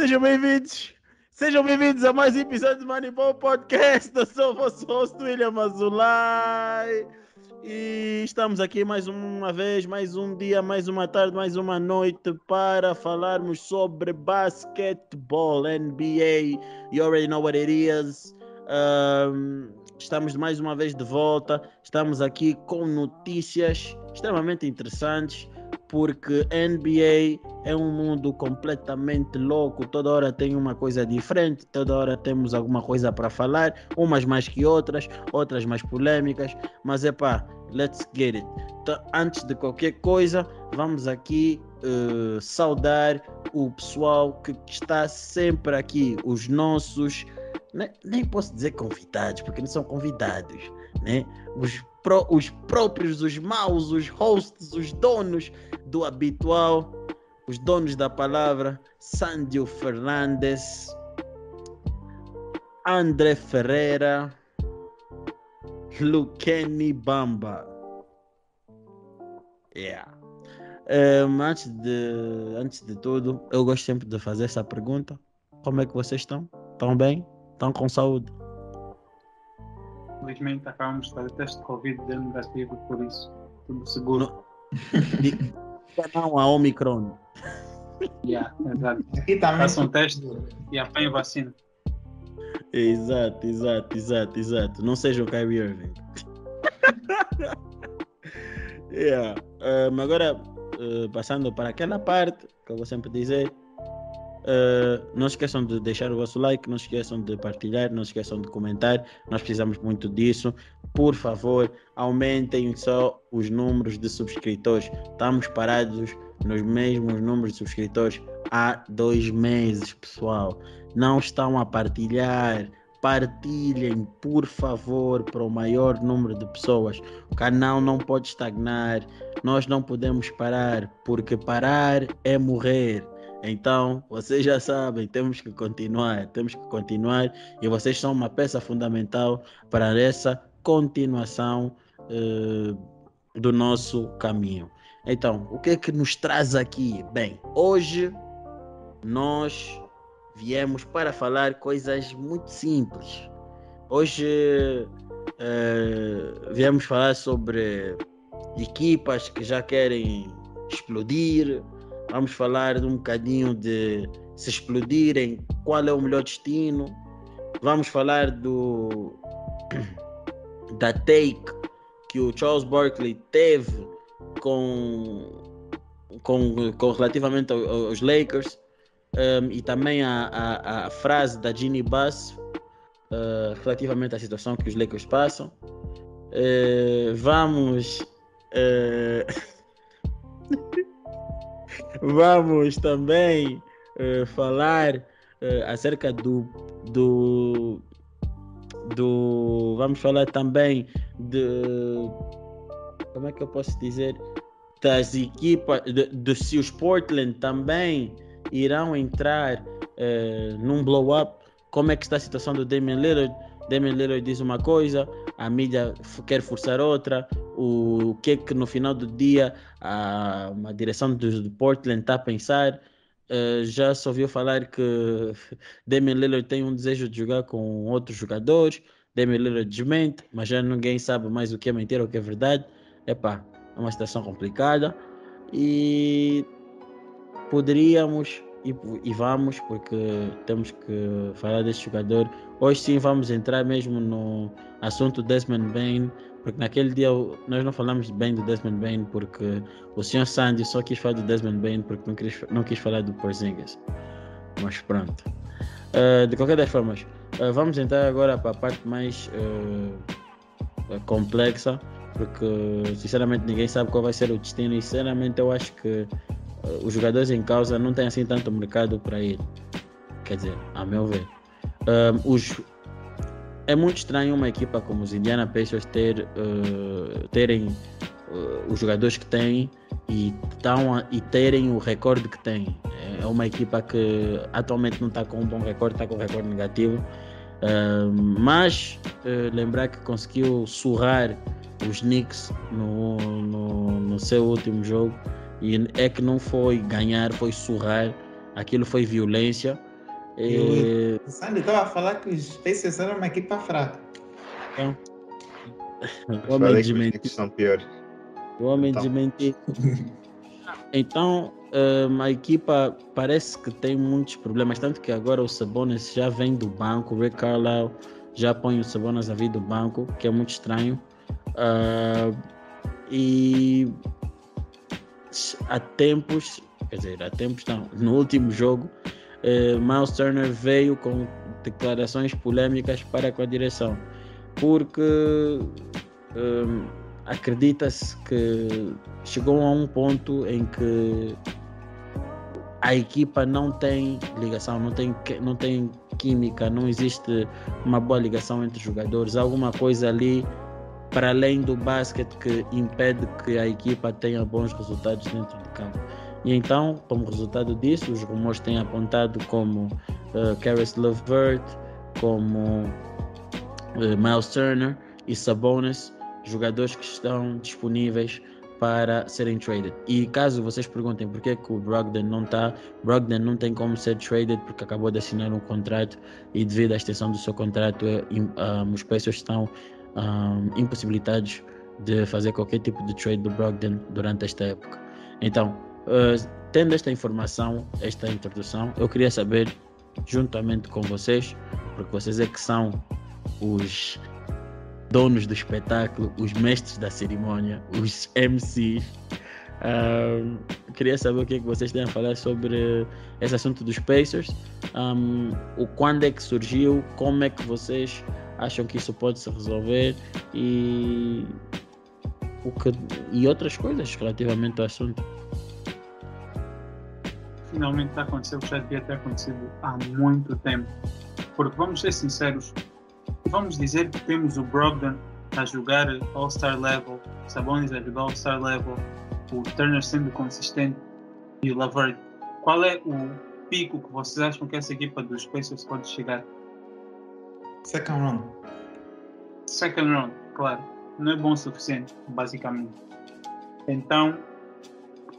Sejam bem-vindos. Sejam bem-vindos a mais um episódio do Moneyball Podcast. Eu sou o vosso host, William Azulay. E estamos aqui mais uma vez, mais um dia, mais uma tarde, mais uma noite para falarmos sobre basquetebol, NBA. You already know what it is. Um, estamos mais uma vez de volta. Estamos aqui com notícias extremamente interessantes porque NBA é um mundo completamente louco, toda hora tem uma coisa diferente, toda hora temos alguma coisa para falar, umas mais que outras, outras mais polêmicas, mas é pá, let's get it. Então, antes de qualquer coisa, vamos aqui uh, saudar o pessoal que está sempre aqui, os nossos, nem, nem posso dizer convidados, porque não são convidados, né? Os pro, os próprios, os maus, os hosts, os donos do habitual, os donos da palavra, Sandio Fernandes, André Ferreira, Luqueni Bamba. Yeah. Um, antes, de, antes de tudo, eu gosto sempre de fazer essa pergunta. Como é que vocês estão? Estão bem? Estão com saúde? Infelizmente acabamos de fazer teste de Covid deu negativo, por isso tudo seguro. Não, a Omicron. Yeah, exato. Aqui também. Faça um teste e apanhe vacina. Exato, exato, exato, exato. Não seja o Kyrie Irving. yeah. Um, agora, uh, passando para aquela parte que eu vou sempre dizer, Uh, não esqueçam de deixar o vosso like, não esqueçam de partilhar, não esqueçam de comentar. Nós precisamos muito disso. Por favor, aumentem só os números de subscritores. Estamos parados nos mesmos números de subscritores há dois meses, pessoal. Não estão a partilhar. Partilhem, por favor, para o maior número de pessoas. O canal não pode estagnar. Nós não podemos parar, porque parar é morrer. Então, vocês já sabem, temos que continuar, temos que continuar e vocês são uma peça fundamental para essa continuação uh, do nosso caminho. Então, o que é que nos traz aqui? Bem, hoje nós viemos para falar coisas muito simples. Hoje uh, viemos falar sobre equipas que já querem explodir, Vamos falar um bocadinho de se explodirem, qual é o melhor destino. Vamos falar do da take que o Charles Barkley teve com, com, com relativamente aos Lakers um, e também a, a, a, frase da Ginny Bass uh, relativamente à situação que os Lakers passam. Uh, vamos. Uh, Vamos também uh, falar uh, acerca do, do, do. Vamos falar também de. Como é que eu posso dizer? Das equipas, de, de se os Portland também irão entrar uh, num blow-up. Como é que está a situação do Damian Lillard? Damian Lillard diz uma coisa, a mídia quer forçar outra, o que é que no final do dia a, a direção do, Portland está a pensar. Uh, já se ouviu falar que Damian Lillard tem um desejo de jogar com outros jogadores. Damian Lillard desmente, mas já ninguém sabe mais o que é mentira ou o que é verdade. Epá, é uma situação complicada e poderíamos e, e, vamos, porque temos que falar desse jogador. Hoje sim vamos entrar mesmo no assunto Desmond Bain, porque naquele dia nós não falamos bem do Desmond Bain, porque o senhor Sandy só quis falar do Desmond Bain porque não quis, não quis falar do Porzingis. Mas pronto. Uh, de qualquer das formas, uh, vamos entrar agora para a parte mais uh, complexa, porque sinceramente ninguém sabe qual vai ser o destino e sinceramente eu acho que os jogadores em causa não têm assim tanto mercado para ir. Quer dizer, a meu ver. Uh, os, é muito estranho uma equipa como os Indiana Pacers ter, uh, terem os jogadores que têm e, tão, e terem o recorde que têm. É uma equipa que atualmente não está com um bom recorde, está com um recorde negativo. mas lembrar que conseguiu surrar os Knicks no, no, no seu último jogo e é que não foi ganhar, foi surrar. aquilo foi violência. E... O Sandy estava a falar que os Pacers eram uma equipa fraca. Então, o homem desmentiu. são piores. O homem então. desmentiu. Então, um, a equipa parece que tem muitos problemas, tanto que agora o Sabonis já vem do banco, o Rick Carlisle já põe o Sabonis a vir do banco, que é muito estranho. Uh, e há tempos, quer dizer, há tempos não, no último jogo, uh, Miles Turner veio com declarações polêmicas para com a direção, porque um, acredita-se que chegou a um ponto em que a equipa não tem ligação, não tem, não tem química, não existe uma boa ligação entre os jogadores, alguma coisa ali para além do basquete que impede que a equipa tenha bons resultados dentro de campo. E então, como resultado disso, os rumores têm apontado como uh, Caris LeVert, como uh, Miles Turner e Sabonis, jogadores que estão disponíveis para serem traded. E caso vocês perguntem por que, que o Brogdon não está, Brogdon não tem como ser traded porque acabou de assinar um contrato e devido à extensão do seu contrato, um, eh, os Pacers estão um, impossibilitados de fazer qualquer tipo de trade do Brogdon durante esta época. Então, uh, tendo esta informação, esta introdução, eu queria saber, juntamente com vocês, porque vocês é que são os donos do espetáculo, os mestres da cerimônia, os MCs. Um, queria saber o que, é que vocês têm a falar sobre esse assunto dos Pacers, um, o quando é que surgiu, como é que vocês acham que isso pode se resolver e, o que, e outras coisas relativamente ao assunto. Finalmente está acontecendo o que já devia ter acontecido há muito tempo. Porque vamos ser sinceros, vamos dizer que temos o Brogdon a jogar All-Star level, Sabonis a jogar All-Star level, o Turner sendo consistente e o Lavert. Qual é o pico que vocês acham que essa equipa dos Pacers pode chegar? Second round. Second round, claro. Não é bom o suficiente, basicamente. Então,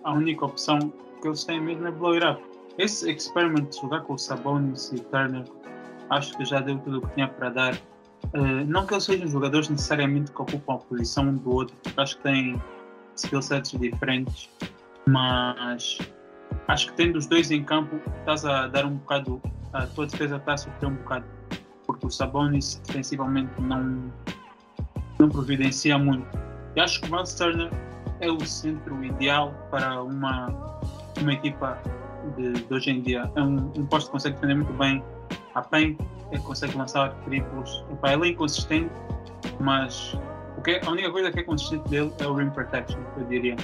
a única opção que eles têm mesmo é blow it up. Esse experiment de jogar com o Sabonis e Turner, acho que já deu tudo o que tinha para dar. Uh, não que eles sejam jogadores necessariamente que ocupam a posição um do outro, acho que têm skill sets diferentes, mas acho que tendo os dois em campo, estás a dar um bocado, a tua defesa está a sofrer um bocado porque o Sabonis defensivamente não, não providencia muito. E acho que o Miles Turner é o centro ideal para uma, uma equipa de, de hoje em dia. É um, um posto que consegue defender muito bem a PEN, ele consegue lançar triplos. Epá, ele é inconsistente, mas o que, é, a única coisa que é consistente dele é o rim protection, eu diria.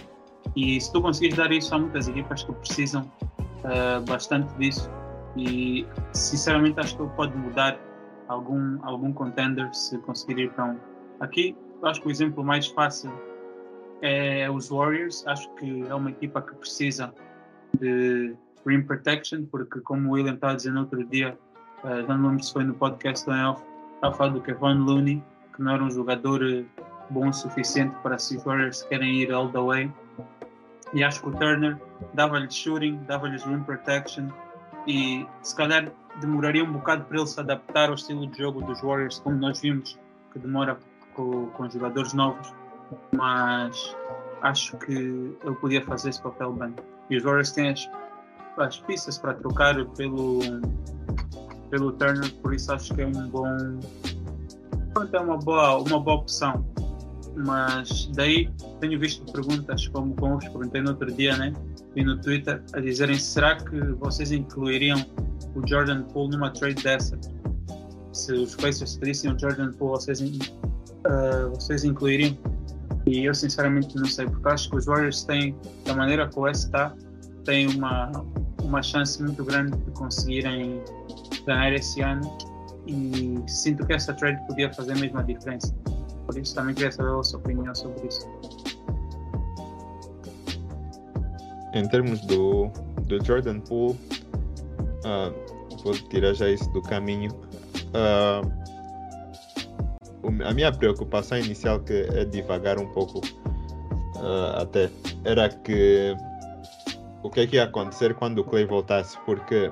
E se tu conseguires dar isso a muitas equipas que precisam uh, bastante disso, e sinceramente acho que ele pode mudar algum, algum contender se conseguir ir para um. Aqui, acho que o exemplo mais fácil é os Warriors. Acho que é uma equipa que precisa de rim protection, porque, como o William estava dizendo outro dia, uh, não lembro se foi no podcast do Elf, estava a falar do Kevin Looney, que não era um jogador eh, bom o suficiente para se os Warriors querem ir all the way. E acho que o Turner dava-lhe shooting, dava-lhes rim protection e se calhar demoraria um bocado para ele se adaptar ao estilo de jogo dos Warriors, como nós vimos que demora com, com jogadores novos, mas acho que ele podia fazer esse papel bem. E os Warriors têm as, as pistas para trocar pelo, pelo Turner, por isso acho que é um bom. É uma boa, uma boa opção. Mas daí tenho visto perguntas, como, como vos perguntei no outro dia, né? E no Twitter, a dizerem: será que vocês incluiriam o Jordan Poole numa trade dessa. Se os Pacers pedissem o Jordan Poole, vocês, uh, vocês incluiriam? E eu sinceramente não sei, porque acho que os Warriors têm, da maneira que o West está, têm uma, uma chance muito grande de conseguirem ganhar esse ano e sinto que essa trade podia fazer a mesma diferença. Por isso também queria saber a sua opinião sobre isso. Em termos do, do Jordan Poole, uh, vou tirar já isso do caminho. Uh, a minha preocupação inicial que é devagar um pouco uh, até era que o que é que ia acontecer quando o Clay voltasse, porque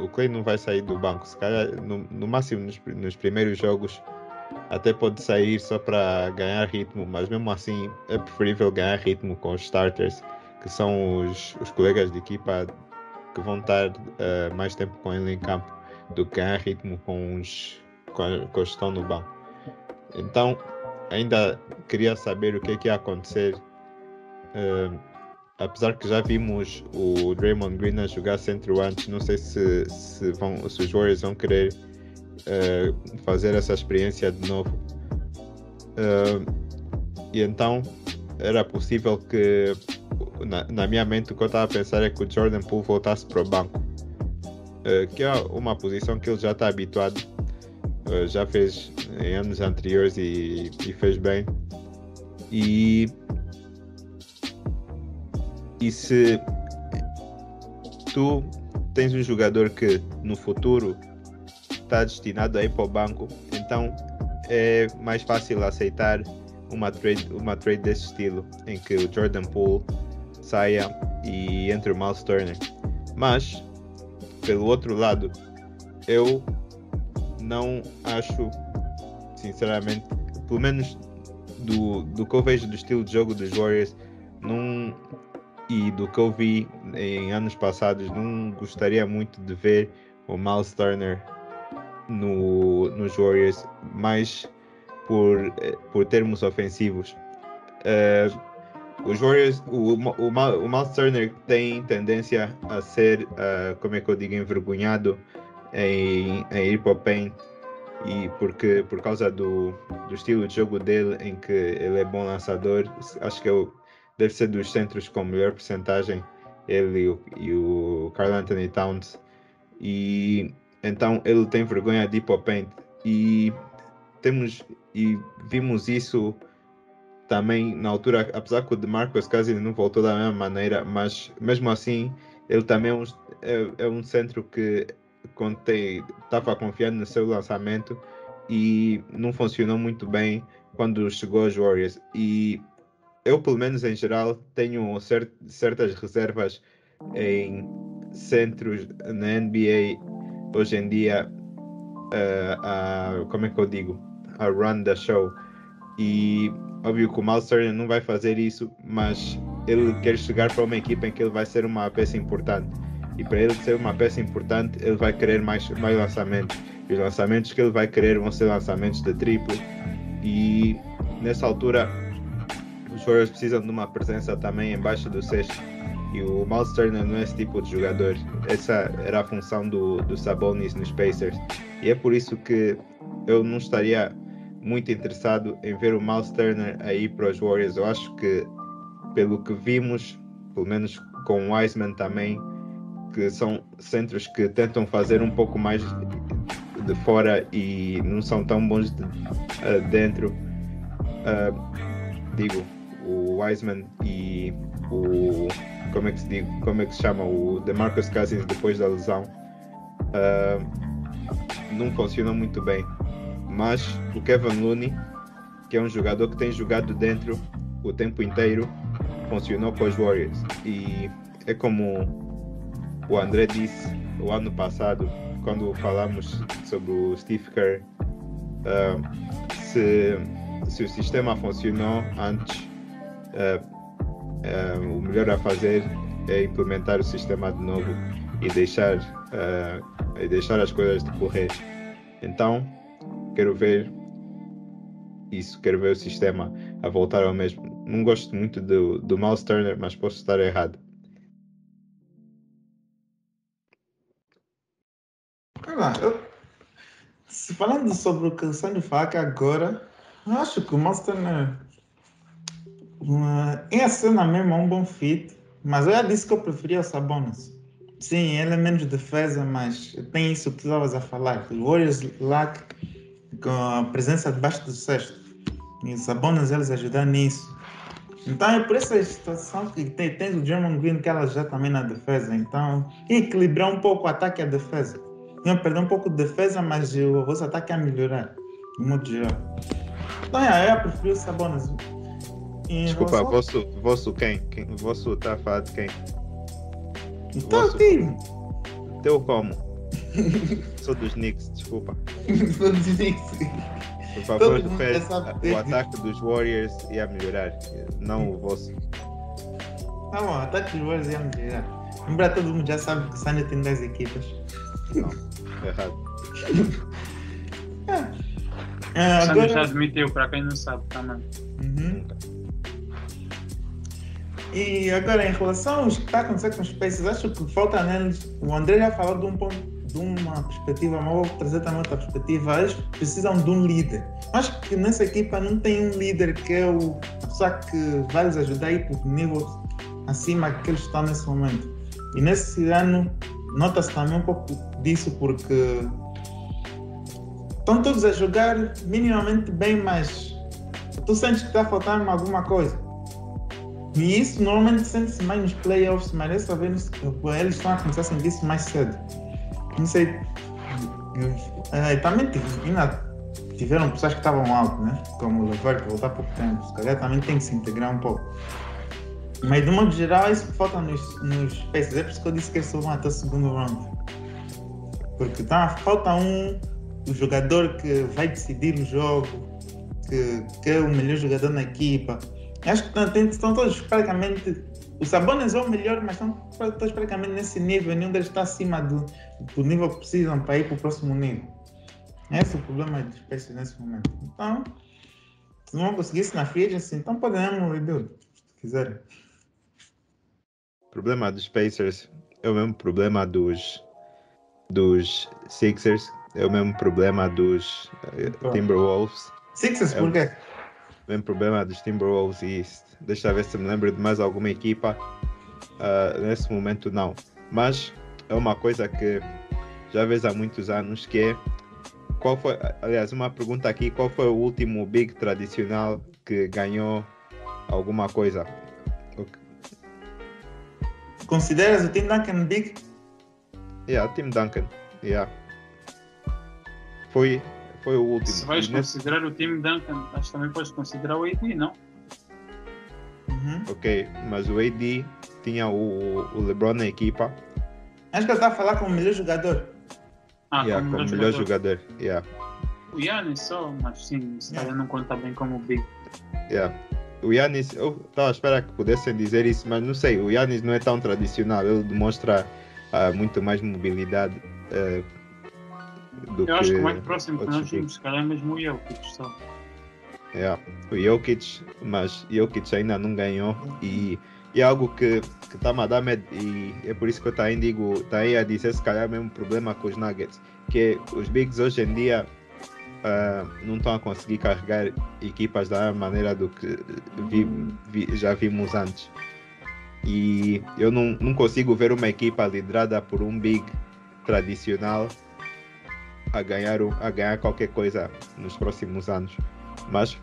o Clay não vai sair do banco. Se calhar, no, no máximo nos, nos primeiros jogos, até pode sair só para ganhar ritmo, mas mesmo assim é preferível ganhar ritmo com os starters, que são os, os colegas de equipa que vão estar uh, mais tempo com ele em campo do que ganhar ritmo com os, com, com os que estão no banco. Então, ainda queria saber o que é que ia acontecer. Uh, apesar que já vimos o Draymond Green a jogar centro antes, não sei se, se, vão, se os Warriors vão querer uh, fazer essa experiência de novo. Uh, e então era possível que, na, na, minha mente, o que eu estava a pensar é que o Jordan Poole voltasse para o banco, uh, que é uma posição que ele já está habituado, já fez em anos anteriores e, e fez bem. E e se tu tens um jogador que no futuro está destinado a ir para o banco, então é mais fácil aceitar uma trade, uma trade desse estilo, em que o Jordan Poole saia e entre o Miles Turner. Mas, pelo outro lado, eu não acho, sinceramente, pelo menos do, do que eu vejo do estilo de jogo dos Warriors, não, e do que eu vi em anos passados, não gostaria muito de ver o Miles Turner no, nos Warriors, mais por, por termos ofensivos. Uh, os Warriors, o, o, o Miles Turner tem tendência a ser, uh, como é que eu digo, envergonhado em, em ir para o paint e porque por causa do, do estilo de jogo dele em que ele é bom lançador acho que eu deve ser dos centros com melhor porcentagem, ele e o, e o Carl Anthony Towns. E então ele tem vergonha de ir para o paint. E temos e vimos isso também na altura, apesar que o DeMarcus Cousins não voltou da mesma maneira, mas mesmo assim ele também é um, é, é um centro que estava confiando no seu lançamento e não funcionou muito bem quando chegou aos Warriors. E eu, pelo menos em geral, tenho cert certas reservas em centros na NBA hoje em dia. Uh, a, como é que eu digo? A run da show. E óbvio que o Miles Turner não vai fazer isso, mas ele quer chegar para uma equipa em que ele vai ser uma peça importante. E para ele ser uma peça importante, ele vai querer mais, mais lançamentos. E os lançamentos que ele vai querer vão ser lançamentos de triplo. E nessa altura, os Warriors precisam de uma presença também embaixo do cesto. E o Miles Turner não é esse tipo de jogador. Essa era a função do, do Sabonis nos Pacers. E é por isso que eu não estaria muito interessado em ver o Miles Turner aí para os Warriors. Eu acho que, pelo que vimos, pelo menos com o Wiseman também, que são centros que tentam fazer um pouco mais de fora e não são tão bons de, uh, dentro. Uh, digo, o Wiseman e o como é que se diz, como é que se chama? O DeMarcus Cousins depois da lesão uh, não funcionam muito bem. Mas o Kevin Looney que é um jogador que tem jogado dentro o tempo inteiro funcionou com os Warriors. E é como o André disse o ano passado quando falamos sobre o Steve Kerr uh, se, se o sistema funcionou antes uh, uh, o melhor a fazer é implementar o sistema de novo e deixar, e deixar as coisas decorrer. Então, quero ver isso, quero ver o sistema a voltar ao mesmo. Não gosto muito do, do Miles Turner, mas posso estar errado. Se falando sobre o que o Sandro Faca agora, eu acho que o Miles Turner em cena mesmo é um bom fit, mas eu já disse que eu preferia o Sabonis. Sim, ele é menos defesa, mas tem isso que estavas a falar. Os Warriors lack com a presença debaixo do cesto. E os Sabonis eles ajudam nisso. Então é por essa situação que tem, tem o German Green que ela já também na defesa. Então, equilibrar um pouco o ataque e a defesa. Iam perder um pouco de defesa, mas o vosso ataque ia melhorar. De modo geral. Então, é, eu prefiro o Sabonis. Desculpa, relação... vosso, vosso quem? quem? Vosso tá a falar de quem? Então, Vosso- time. Teu como? Sou dos Knicks, desculpa. Todos dizem Por favor, defende- o ataque dos Warriors ia melhorar, não o vosso. Tá bom, ataque dos Warriors ia melhorar. Lembra, todo mundo já sabe que o Sunday tem 10 equipas. Não, errado. Ah, Sandro já agora, admitiu, para quem não sabe também. Uhum. Nunca. E agora, em relação ao que está acontecendo com os Pacers, acho que falta neles. O André já falou de, um ponto, de uma perspectiva, mas vou trazer também outra perspectiva. Eles precisam de um líder. Acho que nessa equipa não tem um líder que é o, a pessoa que vai os ajudar a ir para o nível acima que eles estão nesse momento. E nesse ano, nota-se também um pouco disso, porque estão todos a jogar minimamente bem, mas tu sentes que está faltando alguma coisa. E isso normalmente sente-se mais nos playoffs, mas dessa vez eles estão a começar a sentir isso mais cedo. Não sei. eh, também ainda tiveram pessoas que estavam alto, né? Como o Levert, que voltar pouco tempo. Se calhar também tem que se integrar um pouco. Mas de modo geral, isso que falta nos, nos Pacers. É por isso que eu disse que eles vão até o segundo round. Porque tá, falta um o jogador que vai decidir o jogo, que, que é o melhor jogador na equipa. Acho que estão, estão todos praticamente. O Sabonis é o melhor, mas estão todos praticamente nesse nível. Nenhum deles está acima do, do nível que precisam para ir para o próximo nível. Esse é o problema dos Pacers nesse momento. Então, se não vão conseguir isso na free agency, então podemos rebuild, se quiserem. Problema dos Pacers é o mesmo problema dos, dos Sixers, é o mesmo problema dos Então. Timberwolves, Sixers, É por quê? o mesmo problema dos Timberwolves e deixa eu ver se me lembro de mais alguma equipa. Ah, nesse momento não. Mas é uma coisa que já vejo há muitos anos que é qual foi, aliás, uma pergunta aqui, qual foi o último big tradicional que ganhou alguma coisa? Consideras o Tim Duncan Big? Yeah, Tim Duncan. Yeah. Foi, foi o último. Se vais nesse- considerar o time Duncan, acho que também podes considerar o AD, não? Uhum. Ok, mas o AD tinha o, o LeBron na equipa, Acho que ele está a falar como o melhor jogador. Ah, yeah, como como melhor melhor jogador. jogador. Yeah, O Yannis só, mas sim, se calhar não conta bem como o Big. yeah. O Yannis, eu estava à espera que pudessem dizer isso, mas não sei, o Yannis não é tão tradicional, ele demonstra ah, muito mais mobilidade ah, do Eu acho que o mais que próximo que nós vimos, se calhar é mesmo o Jokic só. Yeah. O Jokic, mas Jokic ainda não ganhou e, e é algo que está-me a dar medo e é por isso que eu também digo, tá aí a dizer se calhar é o mesmo problema com os Nuggets, que os Bigs hoje em dia ah, não estão a conseguir carregar equipas da maneira do que vi- vi- já vimos antes. E eu não, não consigo ver uma equipa liderada por um Big tradicional a ganhar, a ganhar qualquer coisa nos próximos anos. Mas,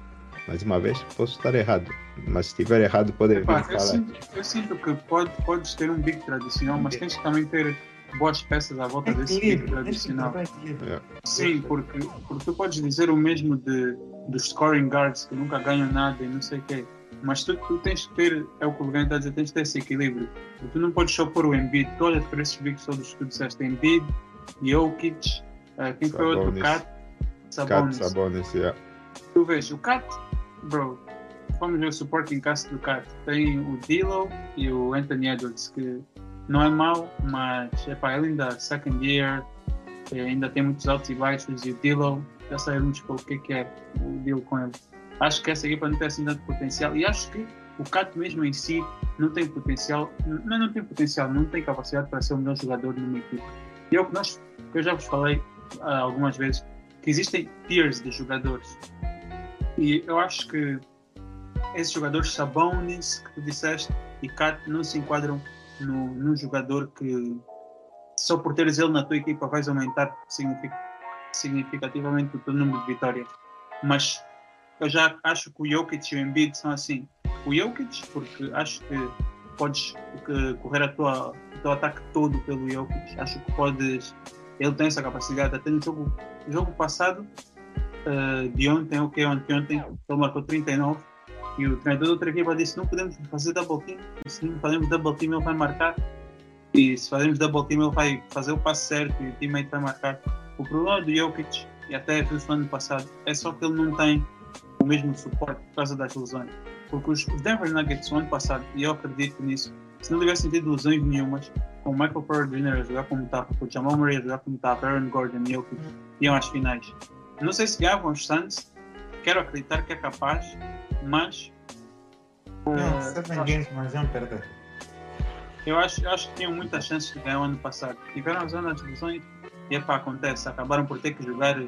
mais uma vez, posso estar errado. Mas se estiver errado, podem vir eu, falar. sinto, eu sinto que pode, podes ter um Big tradicional, mas tens que também ter boas peças à volta desse Big Equilíbrio. tradicional. Encontrar equilíbrio. Sim, porque, porque tu podes dizer o mesmo de, dos scoring guards que nunca ganham nada e não sei o quê. Mas tu, tu tens que ter, é o que o Lugano está a dizer, tens que ter esse equilíbrio. E tu não podes só pôr o Embiid, tu olhas para esses bigs todos que tu disseste, Embiid, Jokic, eh, quem foi o outro? Sabonis. Cat, Cat Sabonis. Sabonis, yeah. Tu vês, o Cat, bro, vamos ver o supporting cast do Cat. Tem o Dilo e o Anthony Edwards, que não é mau, mas epá, ele ainda second year, eh, ainda tem muitos altos e baixos, e o Dilo, já sabemos o que é que é o deal com ele. Acho que essa equipa não tem assim tanto potencial, e acho que o Cat mesmo em si não tem potencial, não, não tem potencial, não tem capacidade para ser o melhor jogador numa equipa. E é o que, nós, eu já vos falei ah, algumas vezes, que existem tiers de jogadores. E eu acho que esses jogadores Sabonis que tu disseste e Cat não se enquadram no, no jogador que só por teres ele na tua equipa vais aumentar signific- significativamente o teu número de vitórias. Mas eu já acho que o Jokic e o Embiid são assim. O Jokic, porque acho que podes correr a tua, o teu ataque todo pelo Jokic. Acho que podes. Ele tem essa capacidade. Até no jogo, jogo passado, eh, de ontem, ou que anteontem, ele marcou 39 e o treinador da outra equipa disse: Não podemos fazer double team, se não fazemos double team, ele vai marcar. E se fazemos double team, ele vai fazer o passo certo e o teammate vai marcar. O problema do Jokic, e até viu no ano passado, é só que ele não tem o mesmo suporte por causa das lesões. Porque os Denver Nuggets, no ano passado, e eu acredito nisso, se não tivessem tido lesões nenhumas, com o Michael Porter Jr. a jogar como estava, com o Jamal Murray a jogar como estava, Aaron Gordon e Jokic, iam às finais. Não sei se ganhavam os Suns, quero acreditar que é capaz, mas. Não, seven acho- games, mas vão perder. eu acho, eu acho que tinham muitas chances de ganhar o ano passado. Tiveram as zonas de lesões e epá, acontece. Acabaram por ter que jogar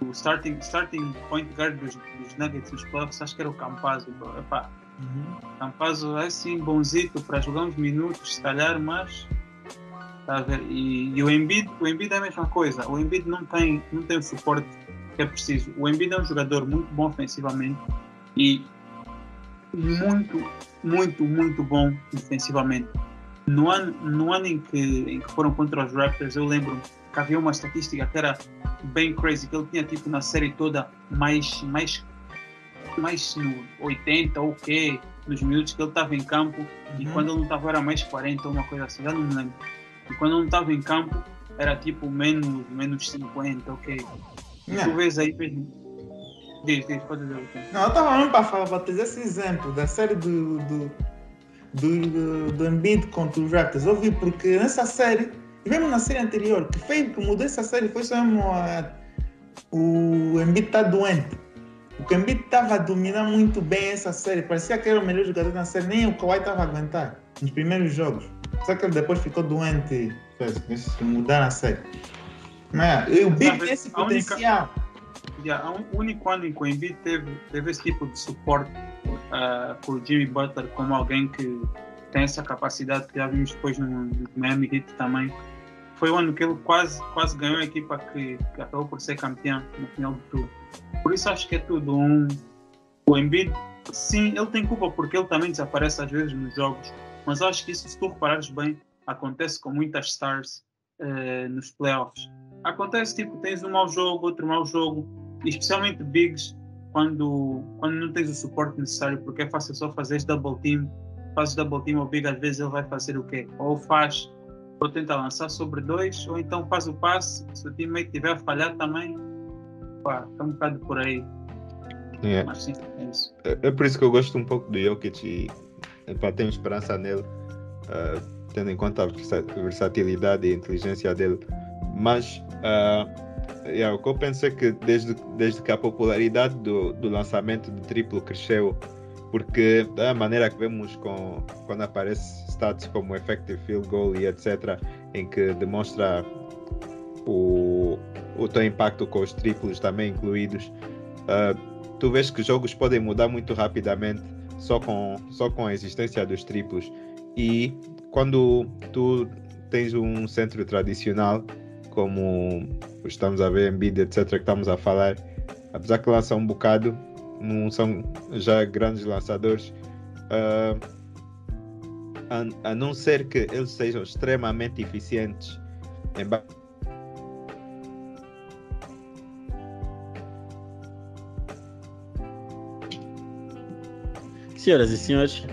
o starting, starting point guard dos, dos Nuggets nos playoffs, acho que era o Campazzo. bro. Epá, Campazzo é assim bonzito para jogar uns minutos, se calhar, mas. Tá a ver? E, e o Embiid, o Embiid é a mesma coisa. O Embiid não tem, não tem o suporte que é preciso. O Embiid é um jogador muito bom ofensivamente e muito, muito, muito bom defensivamente. No ano, no ano em, que, em que foram contra os Raptors, eu lembro que havia uma estatística que era bem crazy, que ele tinha tipo na série toda mais, mais, mais no 80 ou o quê, nos minutos que ele estava em campo, e Uhum. quando ele não estava era mais 40 ou uma coisa assim, já não me lembro. E quando ele não estava em campo era tipo menos, menos 50, ok. E tu Não, vês aí, vês... Diz, diz, pode dizer não, eu estava mesmo para falar, para trazer esse exemplo da série do, do, do, do, do Embiid contra os Raptors. Eu vi porque nessa série, e mesmo na série anterior, que fez que mudou essa série foi só mesmo a, o Embiid está doente. O Embiid estava a dominar muito bem essa série. Parecia que era o melhor jogador na série. Nem o Kawhi estava a aguentar nos primeiros jogos. Só que ele depois ficou doente e fez fez mudar a série. E o Sabe, tem esse a potencial. Yeah, um único ano em que o Embiid teve, teve esse tipo de suporte uh, por Jimmy Butler como alguém que tem essa capacidade que já vimos depois no, no Miami Heat também. Foi o ano que ele quase, quase ganhou a equipa que, que acabou por ser campeão no final de tudo. Por isso acho que é tudo um. O Embiid, sim, ele tem culpa porque ele também desaparece às vezes nos jogos, mas acho que isso, se tu reparares bem, acontece com muitas stars eh, nos playoffs. Acontece tipo, tens um mau jogo, outro mau jogo, especialmente bigs, quando, quando não tens o suporte necessário, porque é fácil só fazer double team, fazes double team ao big, às vezes ele vai fazer o quê? Ou faz, ou tenta lançar sobre dois, ou então faz o passe, se o teammate tiver a falhar também, pá, é um bocado por aí, Yeah. mas sim, é isso. É, é por isso que eu gosto um pouco do Jokic e epá, tenho esperança nele, ah, tendo em conta a versa- versatilidade e a inteligência dele. Mas ah, yeah, o que eu penso é que desde, desde que a popularidade do, do lançamento de triplo cresceu, porque da maneira que vemos com, quando aparece stats como effective field goal e etc., em que demonstra o, o teu impacto com os triplos também incluídos. ah, tu vês que jogos podem mudar muito rapidamente só com, só com a existência dos triplos. E quando tu tens um centro tradicional, como estamos a ver Embiid, etc., que estamos a falar, apesar que lançam um bocado, não são já grandes lançadores, ah, a, a não ser que eles sejam extremamente eficientes em Senhoras e senhores,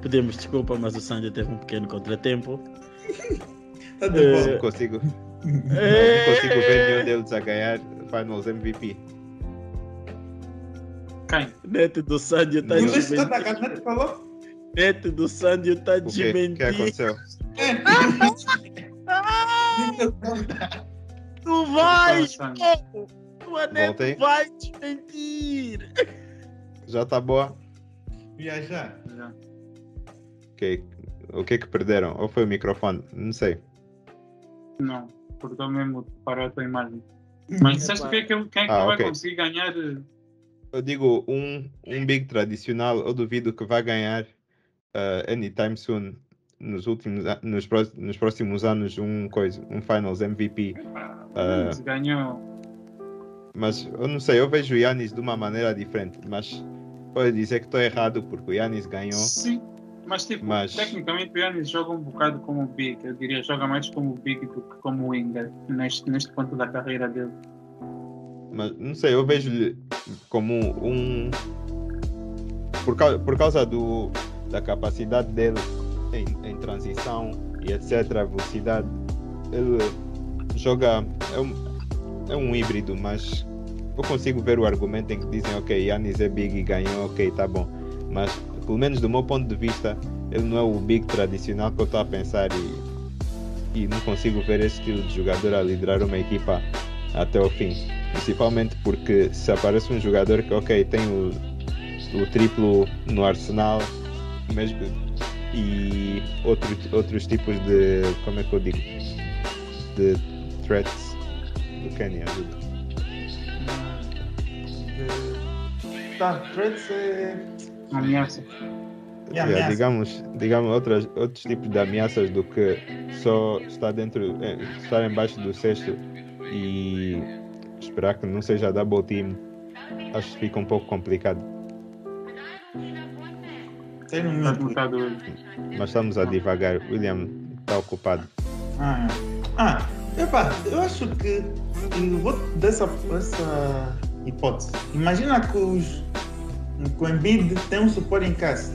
pedimos desculpa, mas o Sandy teve um pequeno contratempo. Tá de não consigo É. Não consigo ver nenhum deles a ganhar Finals MVP. Quem? Neto do Sandy está Tu de mentir. falou? Neto do Sandy está O de que, que mentir. aconteceu? Tu vais, pô! Tua Neto Voltei. vai desmentir! Já tá boa? Viajar. Já. Ok. O que é que perderam? Ou foi o microfone? Não sei. Não, porque eu mesmo parar a tua imagem. Mas disseste que é que- quem é que Ah, vai ok. conseguir ganhar? Eu digo, um, um big tradicional, eu duvido que vai ganhar uh, anytime soon nos últimos nos, nos próximos anos um coisa, um Finals MVP. Ah. se ganhou. Mas eu não sei, eu vejo o Yannis de uma maneira diferente, mas pode dizer que estou errado porque o Yannis ganhou. Sim, mas tipo, Mas- tecnicamente o Yannis joga um bocado como Big. Eu diria joga mais como Big do que como Winger neste, neste ponto da carreira dele. Mas não sei, eu vejo-lhe como um. Por causa, por causa do, da capacidade dele em, em transição e etc. Velocidade. Ele joga. É um, é um híbrido, mas eu consigo ver o argumento em que dizem, ok, Yannis é big e ganhou, ok, tá bom. Mas, pelo menos do meu ponto de vista, ele não é o big tradicional que eu estou a pensar e, e não consigo ver esse estilo de jogador a liderar uma equipa até o fim. Principalmente porque se aparece um jogador que, ok, tem o, o triplo no arsenal, mesmo, e outro, outros tipos de, como é que eu digo, de threats do Kenny, ajuda. Tá, threats é. Ameaça. Yeah, ameaça. digamos, digamos outras, outros tipos de ameaças do que só estar dentro, eh, estar embaixo do cesto e esperar que não seja double team. Acho que fica um pouco complicado. Tem mutado ele. Mas estamos a divagar. William está ocupado. Ah, ah, epá, eu acho que eu vou dessa essa hipótese. Imagina que, os, que o Embiid tem um suporte em casa,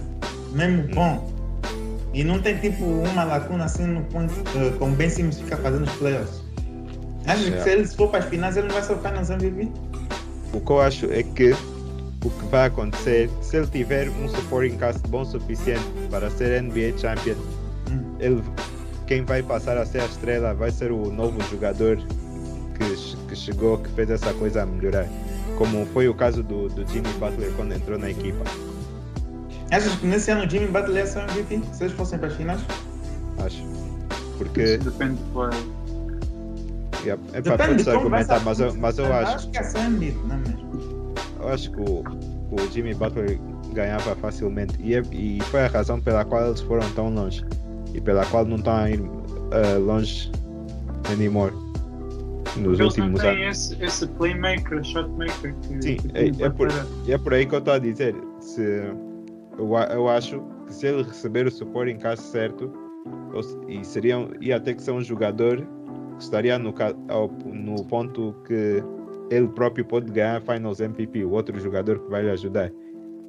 mesmo bom, e não tem tipo uma lacuna assim no ponto, eh, como Ben Simmons fica fazendo os playoffs. Achas que se ele for para as finais ele não vai ser o Finals MVP? O que eu acho é que o que vai acontecer, se ele tiver um supporting cast bom o suficiente para ser NBA Champion, Hum. ele, quem vai passar a ser a estrela vai ser o novo jogador que, que chegou, que fez essa coisa a melhorar. Como foi o caso do, do Jimmy Butler quando entrou na equipa. Achas que nesse ano o Jimmy Butler ia ser o MVP? Se eles fossem para as finais? Acho. Porque Isso depende do player. yeah, epá, Depende pode-se de argumentar, mas eu, mas eu acho, Acho que ser o Embiid, não é mesmo? eu acho que o, o Jimmy Butler ganhava facilmente e, é- e foi a razão pela qual eles foram tão longe e pela qual não estão a ir eh, longe anymore nos Eles não últimos anos. esse, esse playmaker, shotmaker que, Sim, que é- é por- E é por aí que eu estou a dizer. Se, eu, eu acho que se ele receber o suporte em caso certo, e seria, um- ia ter que ser um jogador que estaria no, no ponto que ele próprio pode ganhar Finals MVP, o outro jogador que vai lhe ajudar,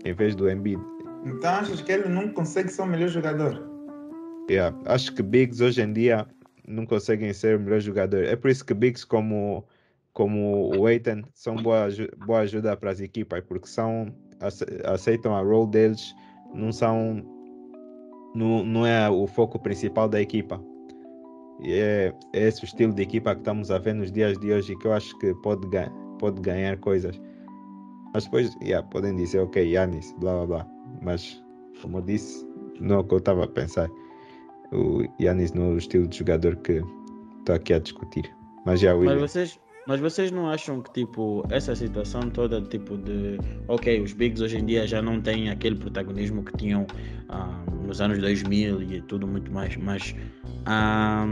em vez do Embiid. Então achas que ele não consegue ser o melhor jogador? Yeah, Acho que Bigs hoje em dia não conseguem ser o melhor jogador. É por isso que Bigs como, como o Aiton são boa, boa ajuda para as equipas, porque são, ace- aceitam a role deles, não são não, não é o foco principal da equipa. E é, é esse o estilo de equipa que estamos a ver nos dias de hoje que eu acho que pode, ga- pode ganhar coisas. Mas depois yeah, podem dizer, ok, Yanis, blá blá blá. Mas, como eu disse, não é o que eu estava a pensar. O Yanis não é o estilo de jogador que estou aqui a discutir. Mas já, Mas William. vocês, mas vocês não acham que tipo essa situação toda tipo de ok os bigs hoje em dia já não têm aquele protagonismo que tinham ah, nos anos 2000 e tudo muito mais, mas ah,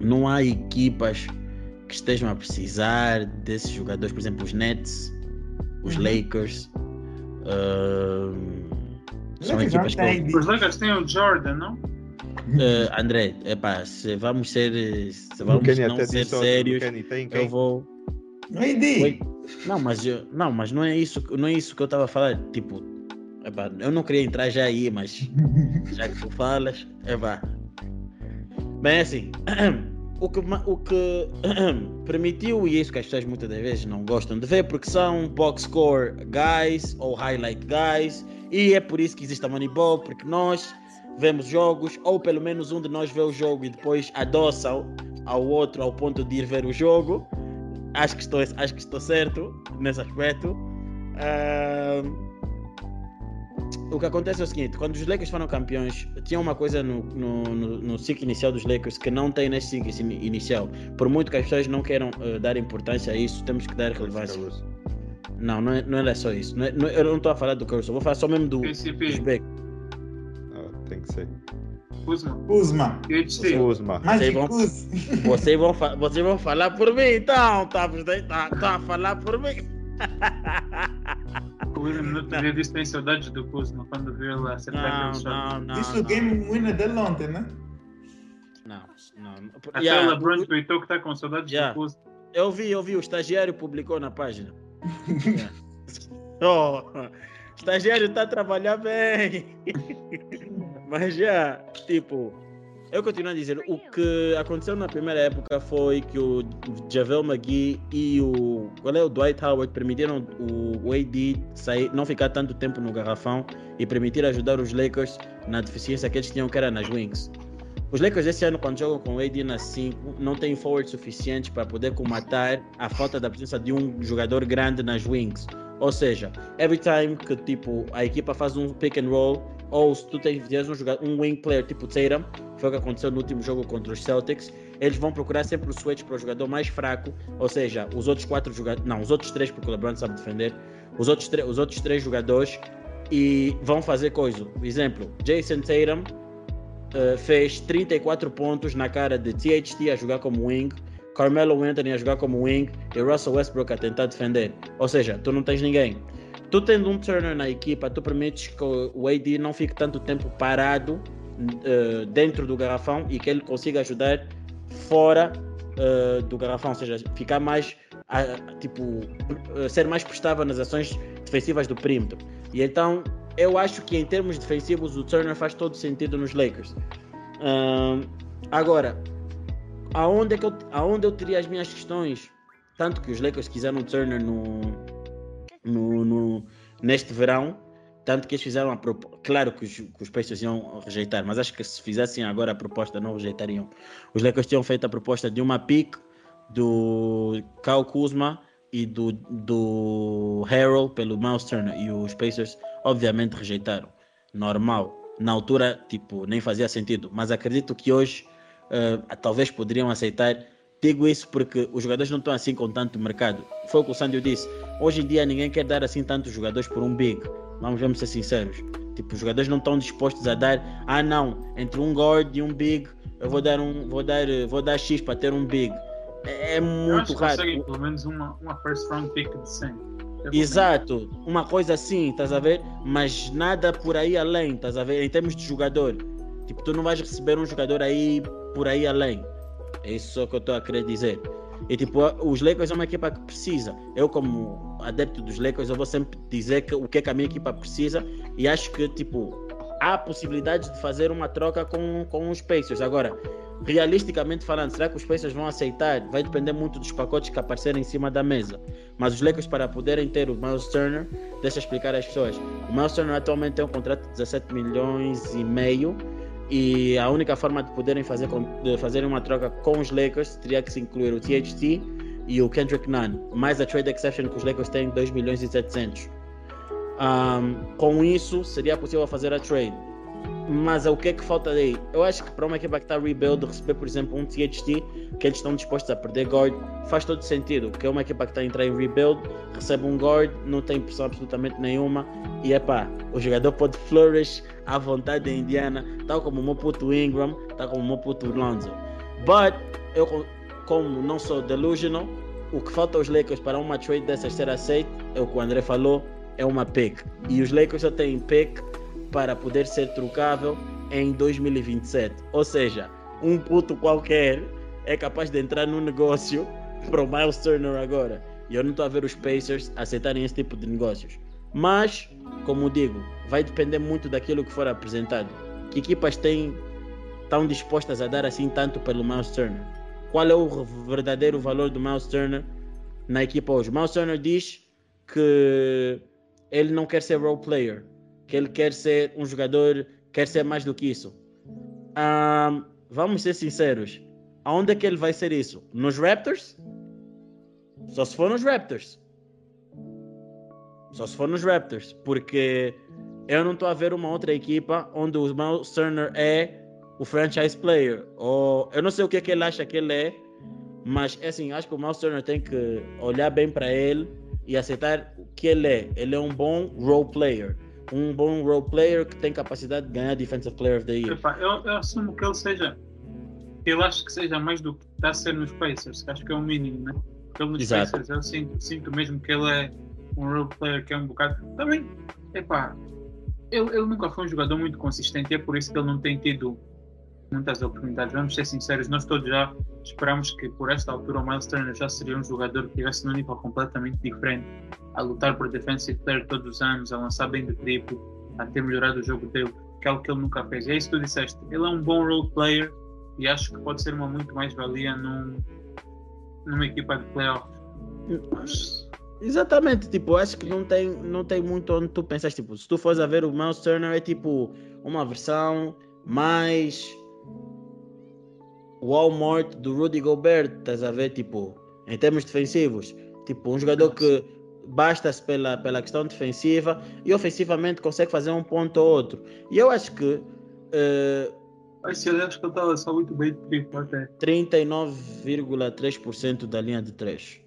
não há equipas que estejam a precisar desses jogadores, por exemplo os Nets, os Uhum. Lakers. ah, são Lakers equipas tem Os Lakers têm o Jordan, não? Eh, André, epá, se vamos ser, se vamos Kenny não ser sérios, Kenny tem eu vou. Não é. Oi? Não, mas eu, não, mas não é isso, não é isso que eu estava a falar. Tipo, epá, eu não queria entrar já aí, mas já que tu falas, epá. Bem, assim, o que, o que permitiu, e é isso que as pessoas muitas das vezes não gostam de ver, porque são box score guys ou highlight guys, e é por isso que existe a Moneyball, porque nós vemos jogos, ou pelo menos um de nós vê o jogo e depois adoça ao, outro ao ponto de ir ver o jogo. Acho que estou, acho que estou certo nesse aspecto. Ah, o que acontece é o seguinte: quando os Lakers foram campeões, tinha uma coisa no, no, no, no ciclo inicial dos Lakers que não tem nesse ciclo ini- inicial. Por muito que as pessoas não queiram eh, dar importância a isso, temos que dar relevância. Não, não é, não é só isso. Não é- não é- eu não estou a falar do Caruso, eu vou falar só mesmo do, Beck. Ah, tem que ser. Kuzma, Kuzma. PhD. Kuzma. Mais Vocês vão-. Vocês vão, fa- vocês vão falar por mim, então. Tá, tá, tá a falar por mim. O William no outro dia disse que tem saudades do Kuzma quando viu ele acertar Não, aquele shot. não, não. Disse o game winner dele ontem, né? Não, não. Até Yeah, o LeBron tweetou que está com saudades Yeah. do Kuzma. Eu vi, eu vi, o estagiário publicou na página. Yeah. oh, estagiário está a trabalhar bem. Mas já, tipo, eu continuo a dizer, o que aconteceu na primeira época foi que o Javel McGee e o. Qual é o Dwight Howard permitiram o AD sair, não ficar tanto tempo no garrafão e permitir ajudar os Lakers na deficiência que eles tinham, que era nas wings. Os Lakers esse ano, quando jogam com o AD na 5, não têm forward suficiente para poder combatar a falta da presença de um jogador grande nas wings. Ou seja, every time que tipo, a equipa faz um pick and roll, ou se tu tens um, jogador, um wing player tipo Tatum, foi o que aconteceu no último jogo contra os Celtics, eles vão procurar sempre o switch para o jogador mais fraco, ou seja, os outros quatro jogadores, não, os outros três, porque o LeBron sabe defender, os outros, os outros três jogadores, e vão fazer coisa. Exemplo, Jason Tatum uh, fez 34 pontos na cara de THT a jogar como wing, Carmelo Anthony a jogar como wing e Russell Westbrook a tentar defender. Ou seja, tu não tens ninguém. Tu tendo um Turner na equipa, tu permites que o AD não fique tanto tempo parado uh, dentro do garrafão e que ele consiga ajudar fora uh, do garrafão, ou seja, ficar mais, uh, tipo, ser mais prestável nas ações defensivas do perímetro. E então eu acho que em termos defensivos o Turner faz todo sentido nos Lakers. agora, aonde, é que eu, aonde eu teria as minhas questões? Tanto que os Lakers quiseram o Turner no, no, no, neste verão, tanto que eles fizeram a proposta. Claro que os, que os Pacers iam rejeitar, mas acho que se fizessem agora a proposta, não rejeitariam. Os Lakers tinham feito a proposta de uma pick do Kyle Kuzma e do, do Harold pelo Miles Turner e os Pacers obviamente rejeitaram. Normal. Na altura, tipo, nem fazia sentido. Mas acredito que hoje uh, talvez poderiam aceitar. Digo isso porque os jogadores não estão assim com tanto mercado. Foi o que o Sandio disse. Hoje em dia ninguém quer dar assim tantos jogadores por um big. Vamos, vamos ser sinceros. Tipo, os jogadores não estão dispostos a dar. Ah, não. Entre um guard e um big, eu vou dar um, vou dar, vou dar X para ter um big. É, é muito raro. pelo menos uma, uma first round pick de 100. Exato, uma coisa assim, estás a ver? Mas nada por aí além, estás a ver? Em termos de jogador, tipo, tu não vais receber um jogador aí por aí além. É isso que eu estou a querer dizer. E tipo, os Lakers é uma equipa que precisa. Eu, como adepto dos Lakers, eu vou sempre dizer que, o que, é que a minha equipa precisa e acho que, tipo, há possibilidade de fazer uma troca com, com os Pacers. Agora, realisticamente falando, será que os Pacers vão aceitar? Vai depender muito dos pacotes que aparecerem em cima da mesa. Mas os Lakers, para poderem ter o Miles Turner, deixa eu explicar às pessoas. O Miles Turner atualmente tem um contrato de 17 milhões e meio. E a única forma de poderem fazer, de uma troca com os Lakers teria que se incluir o THT e o Kendrick Nunn, mais a trade exception que os Lakers têm 2 milhões e 700. Um, com isso, seria possível fazer a trade. Mas o que é que falta aí? Eu acho que para uma equipa que está rebuild, receber, por exemplo, um THT, que eles estão dispostos a perder guard, faz todo sentido. Que é uma equipa que está a entrar em rebuild, recebe um guard, não tem pressão absolutamente nenhuma, e é pá, o jogador pode flourish à vontade em Indiana, tal como o meu puto Ingram, tal como o meu puto Lonzo. But, eu, como não sou delusional, o que falta aos Lakers para uma trade dessas ser aceita, é o que o André falou, é uma pick. E os Lakers só têm pick para poder ser trocável em 2027. Ou seja, um puto qualquer é capaz de entrar num negócio para o Miles Turner agora. E eu não estou a ver os Pacers aceitarem esse tipo de negócios. Mas, como digo, vai depender muito daquilo que for apresentado. Que equipas têm, estão dispostas a dar assim tanto pelo Miles Turner? Qual é o verdadeiro valor do Miles Turner na equipa hoje? Miles Turner diz que ele não quer ser role player que ele quer ser um jogador, quer ser mais do que isso. Um, vamos ser sinceros. Aonde é que ele vai ser isso? Nos Raptors? Só se for nos Raptors. Só se for nos Raptors. Porque eu não estou a ver uma outra equipa onde o Miles Turner é o franchise player. Ou eu não sei o que, é que ele acha que ele é, mas é assim, acho que o Miles Turner tem que olhar bem para ele e aceitar o que ele é. Ele é um bom role player um bom role player que tem capacidade de ganhar Defensive Player of the Year. Eu, eu, assumo que ele seja. Eu acho que seja mais do que está a ser nos Pacers, acho que é o mínimo, né? Porque ele nos Exato. Pacers, eu sinto, sinto mesmo que ele é um role player que é um bocado. Também, epá, ele, ele nunca foi um jogador muito consistente é por isso que ele não tem tido muitas oportunidades. Vamos ser sinceros, nós todos já esperamos que por esta altura o Miles Turner já seria um jogador que tivesse num nível completamente diferente, a lutar por defensive player todos os anos, a lançar bem de triplo, a ter melhorado o jogo dele. que é algo que ele nunca fez. É isso que tu disseste. Ele é um bom role player e acho que pode ser uma muito mais valia num, numa equipa de playoffs. Exatamente, tipo, acho que não tem, não tem muito onde tu pensas, tipo, se tu fores a ver o Miles Turner é tipo uma versão mais Walmart do Rudy Gobert, estás a ver, tipo, em termos defensivos, tipo, um jogador que basta-se pela, pela questão defensiva e ofensivamente consegue fazer um ponto ou outro. E eu acho que mas eu acho que estava só muito bem de triplo até. 39,3% da linha de 3.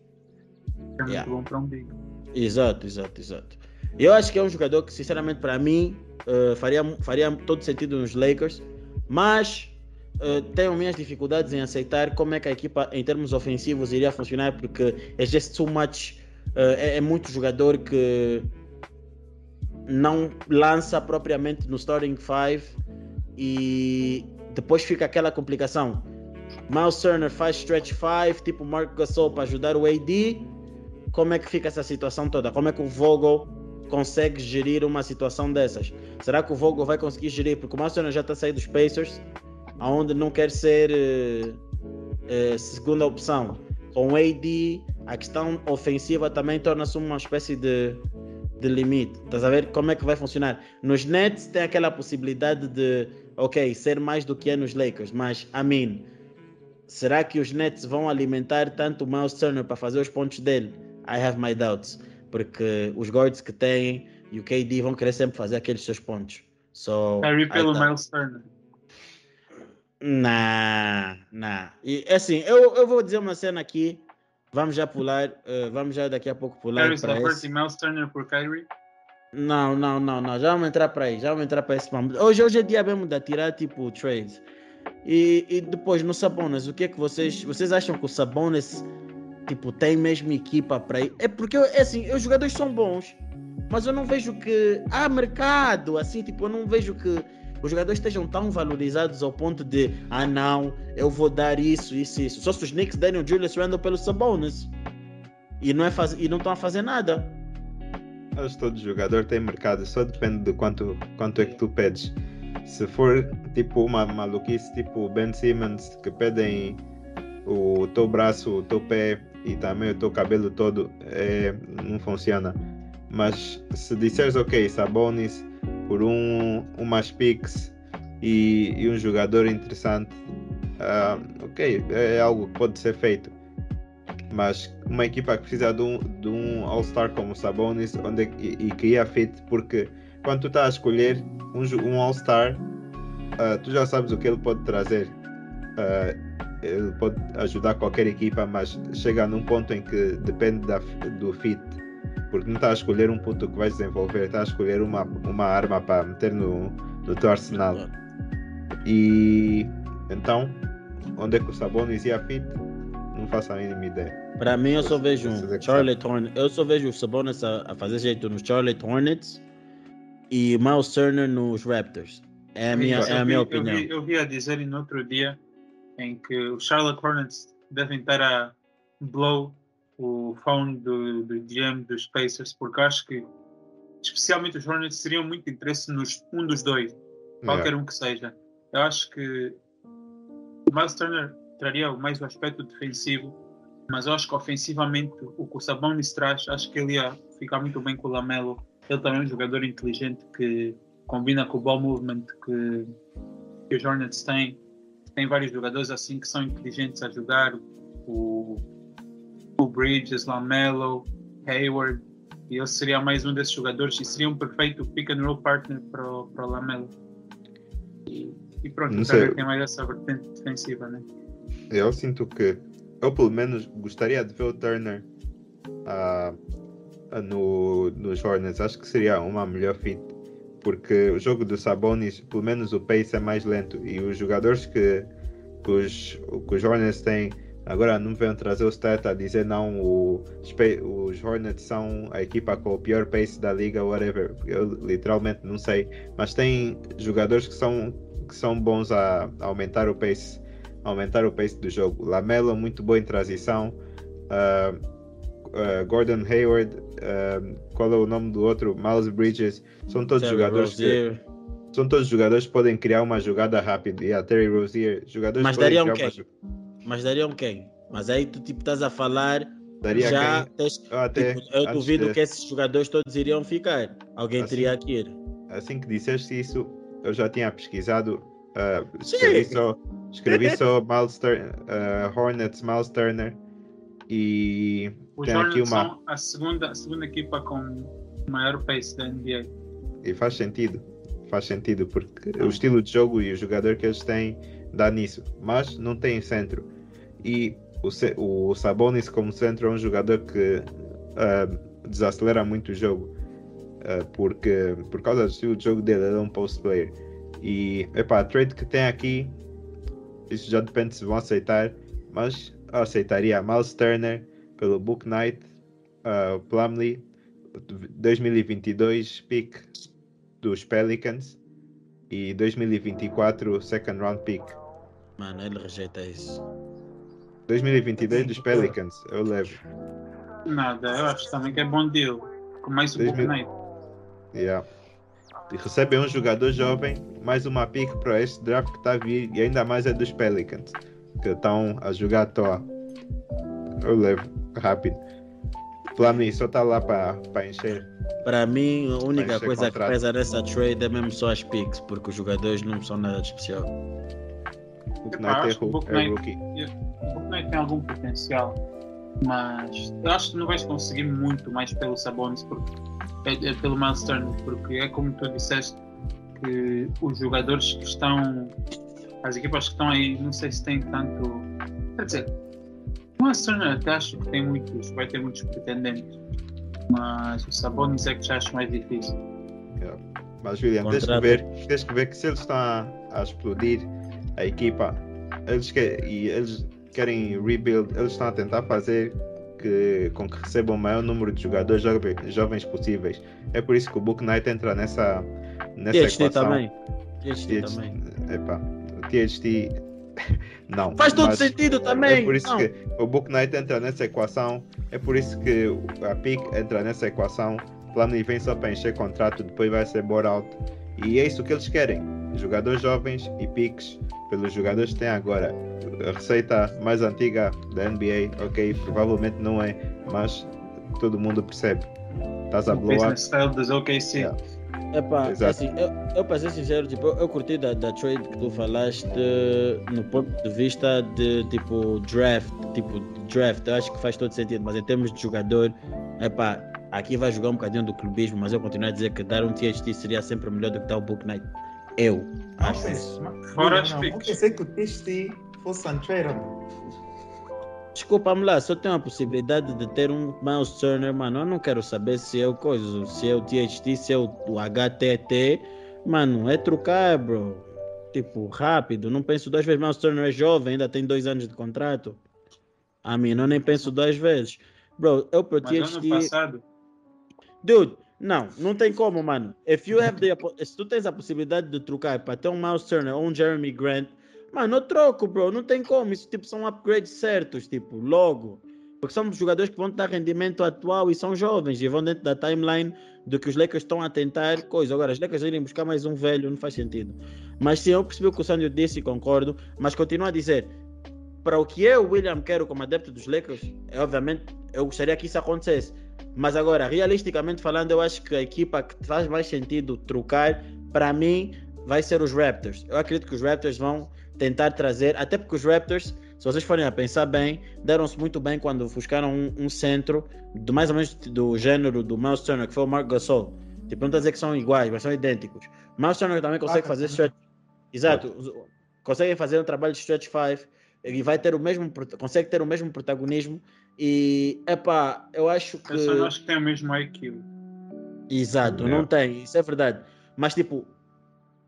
É muito Yeah. bom para um big. Exato, exato, exato. Eu acho que é um jogador que, sinceramente, para mim, eh, faria, faria todo sentido nos Lakers, mas eh, tenho minhas dificuldades em aceitar como é que a equipa, em termos ofensivos, iria funcionar, porque é just too much. eh, é, é muito jogador que não lança propriamente no starting five e depois fica aquela complicação. Miles Turner faz stretch five, tipo Mark Gasol para ajudar o AD. Como é que fica essa situação toda? Como é que o Vogel consegue gerir uma situação dessas? Será que o Vogel vai conseguir gerir? Porque o Miles Turner já está sair dos Pacers, aonde não quer ser eh, eh, segunda opção. Com o AD, a questão ofensiva também torna-se uma espécie de, de limite. Estás a ver como é que vai funcionar? Nos Nets tem aquela possibilidade de, ok, ser mais do que é nos Lakers, mas, I mean, será que os Nets vão alimentar tanto o Miles Turner para fazer os pontos dele? I have my doubts. Porque os guards que têm e o KD vão querer sempre fazer aqueles seus pontos. So, Kyrie pelo doubt. Miles Turner. Nah, nah. E assim, eu, eu vou dizer uma cena aqui. Vamos já pular, eh, vamos já daqui a pouco pular Harris para e Miles Turner por Kyrie. Não, não, não, não. Já vamos entrar para aí. Já vamos entrar para esse momento. Hoje, hoje é dia mesmo de tirar tipo trades. E, e depois no Sabonis, o que é que vocês vocês acham que o Sabonis tipo tem mesmo equipa para ir? É porque é assim, os jogadores são bons, mas eu não vejo que há mercado assim, tipo, eu não vejo que os jogadores estejam tão valorizados ao ponto de ah não, eu vou dar isso, isso, isso. Só se os Knicks derem o Julius Randle pelo Sabonis. E não é faz... estão a fazer nada. Acho que todo jogador tem mercado, só depende de quanto, quanto é que tu pedes. Se for tipo uma maluquice, tipo o Ben Simmons, que pedem o teu braço, o teu pé e também o teu cabelo todo, é, não funciona. Mas se disseres, ok, Sabonis por um, umas picks e, e um jogador interessante, ah, ok, é algo que pode ser feito. Mas uma equipa que precisa de um, de um All-Star como o Sabonis onde, é e, e que ia fit, porque quando tu estás a escolher um, um All-Star, ah, tu já sabes o que ele pode trazer. Ah, ele pode ajudar qualquer equipa, mas chega num ponto em que depende da, do fit. Porque não está a escolher um ponto que vais desenvolver, está a escolher uma, uma arma para meter no, no teu arsenal. E então, onde é que o Sabonis ia fit? Não faço a mínima ideia. Para mim, eu só vejo é um que Charlotte Hornets. Eu só vejo o Sabonis a, a fazer jeito nos Charlotte Hornets e Miles Turner nos Raptors. É a minha, Eu é a vi- minha eu opinião. vi- Eu vi a dizer no outro dia em que os Charlotte Hornets devem estar a blow o phone do, do GM dos Pacers, porque acho que especialmente os Hornets teriam muito interesse nos um dos dois, qualquer um que seja. Eu acho que o Miles Turner traria mais o aspecto defensivo, mas eu acho que ofensivamente o que o Sabonis traz, acho que ele ia ficar muito bem com o Lamelo. Ele também é um jogador inteligente que combina com o ball movement que, que os Hornets têm. Tem vários jogadores assim que são inteligentes a jogar. O Bridges, Lamelo, Hayward. E ele seria mais um desses jogadores e seria um perfeito pick and roll partner para o, Lamelo. E, e pronto, Não o sei. Turner tem mais essa vertente defensiva, né? Eu sinto que eu pelo menos gostaria de ver o Turner ah, no, nos Hornets. Acho que seria uma melhor fit. Porque o jogo do Sabonis, pelo menos o pace é mais lento. E os jogadores que, que, os, que os Hornets têm agora não vêm trazer o stat a dizer não, o, os Hornets são a equipa com o pior pace da liga, whatever. Eu literalmente não sei. Mas tem jogadores que são, que são bons a, a aumentar o pace aumentar o pace do jogo. Lamelo muito bom em transição. Ah, ah, Gordon Hayward, ah, qual é o nome do outro? Miles Bridges. São todos Terry jogadores que Rozier. são todos jogadores que podem criar uma jogada rápida. E a Terry Rozier, jogadores Mas que podem criar uma quem? Mas dariam quem? Mas aí tu tipo estás a falar, Daria já quem? tens, Eu até tipo, eu duvido de- que esses jogadores todos iriam ficar. Alguém Assim. teria que ir. assim que disseste isso, eu já tinha pesquisado. ah, Sim. escrevi só, escrevi só Miles Turner, ah, Hornets, Miles Turner e Os tem aqui Hornets uma. são a segunda, a segunda equipa com maior pace da NBA. E faz sentido. Faz sentido, porque o estilo de jogo e o jogador que eles têm dá nisso. Mas não tem centro. E o, o Sabonis como centro é um jogador que ah, desacelera muito o jogo. ah, porque por causa do estilo de jogo dele, ele é um post player. E epá, a trade que tem aqui, isso já depende se vão aceitar. Mas aceitaria Miles Turner pelo Book Knight, ah, Plumlee, 2022 pick dos Pelicans e 2024 second round pick. Mano, ele rejeita isso. 2022 dos Pelicans, eu levo. Nada, eu acho também que é bom deal. Com mais um Knight. Yeah. E recebem um jogador jovem, mais uma pick para este draft que está a vir e ainda mais é dos Pelicans, que estão a jogar à toa. Eu levo, rápido. Flamengo só está lá para encher. Para mim, a única coisa que contrato. pesa nessa trade é mesmo só as picks, porque os jogadores não são nada de especial. O Epá, Knight é, acho que o ru- Book é Knight- rookie. O Book Knight tem algum potencial, mas eu acho que não vais conseguir muito mais pelo Sabonis, porque, é, é pelo Miles Turner, porque é como tu disseste que os jogadores que estão, as equipas que estão aí, não sei se têm tanto. Quer dizer, o Miles Turner até acho que tem muitos, vai ter muitos pretendentes, mas o Sabonis é que já acho mais difícil. Mas William, tens que, ver, tens que ver que se eles estão a, a explodir a equipa eles que, e eles querem rebuild, eles estão a tentar fazer que, com que recebam o maior número de jogadores jove- jovens possíveis. É por isso que o Book Knight entra nessa, nessa THT equação. também. THT THT também. Epá, o THT não. Faz todo sentido É também. por isso Não. que o Book Knight entra nessa equação. É por isso que a PIC entra nessa equação. Plumlee vem só para encher contrato, depois vai ser bought out. E é isso que eles querem. Jogadores jovens e piques pelos jogadores que têm agora. A receita mais antiga da NBA, ok, provavelmente não é, mas todo mundo percebe. Estás a O blow up. business style dos OKC. Yeah. Epá, Exato. assim, eu, eu para ser sincero, tipo, eu, eu curti da, da trade que tu falaste no ponto de vista de tipo draft, tipo draft, eu acho que faz todo sentido, mas em termos de jogador, epá, aqui vai jogar um bocadinho do clubismo, mas eu continuo a dizer que dar um THT seria sempre melhor do que dar o Book Night. Eu acho isso. Fora não, picks. Eu pensei que o TXT fosse untradeable. Desculpa-me lá, só tenho a possibilidade de ter um Miles Turner, mano. Eu não quero saber se é o coisa, se é o THT, se é o, o HTT. Mano, é trocar, bro. Tipo, rápido. Não penso duas vezes. Miles Turner é jovem, ainda tem dois anos de contrato. A mim, eu nem penso duas vezes. Bro, eu pro Mas ano THT. passado, Dude, não, não tem como, mano. If you have the, se tu tens a possibilidade de trocar para ter um Miles Turner ou um Jeremy Grant, mano, eu troco, bro. Não tem como. Isso tipo são upgrades certos, tipo, logo. Porque são jogadores que vão dar rendimento atual e são jovens e vão dentro da timeline do que os Lakers estão a tentar coisa. Agora, os Lakers irem buscar mais um velho não faz sentido. Mas sim, eu percebi o que o Sandro disse e concordo, mas continuo a dizer, para o que eu, William, quero como adepto dos Lakers, é, obviamente eu gostaria que isso acontecesse. Mas agora, realisticamente falando, eu acho que a equipa que faz mais sentido trocar, para mim, vai ser os Raptors. Eu acredito que os Raptors vão tentar trazer, até porque os Raptors, se vocês forem a pensar bem, deram-se muito bem quando buscaram um, um centro do mais ou menos do gênero do Miles Turner, que foi o Mark Gasol. Tipo, não estou a dizer que são iguais, mas são idênticos. Miles Turner também consegue Ah, fazer tá. stretch. Exato. Consegue fazer um trabalho de stretch 5 e vai ter o mesmo, consegue ter o mesmo protagonismo. E, epá, eu acho que. não acho que tem o mesmo IQ. Exato, É. não tem, isso é verdade. Mas tipo,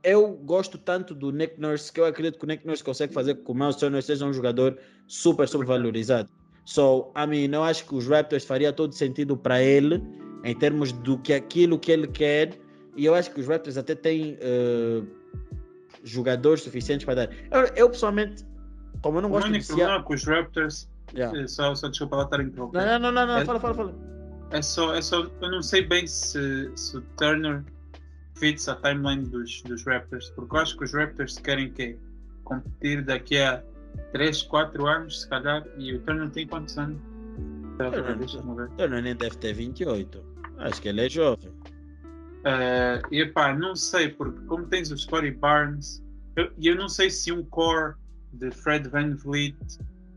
eu gosto tanto do Nick Nurse que eu acredito que o Nick Nurse consegue fazer com que o Miles Turner seja um jogador super sobrevalorizado. So, I mean, eu acho que os Raptors faria todo sentido para ele em termos do que aquilo que ele quer. E eu acho que os Raptors até têm eh, jogadores suficientes para dar. Eu, eu, pessoalmente, como eu não O gosto de único viciar... problema com os Raptors, Yeah. eh, só, só desculpa lá estar interrompendo, Não, não, não, não, não, É- fala, fala, fala. é só, é só, eu não sei bem se, se o Turner fits a timeline dos, dos Raptors, porque eu acho que os Raptors querem que competir daqui a 3, 4 anos, se calhar, e o Turner tem quantos anos? O Turner nem deve ter 28. Acho que ele é jovem. Uh, e pá, não sei, porque como tens o Scottie Barnes, eu, eu não sei se um core de Fred Van Vliet,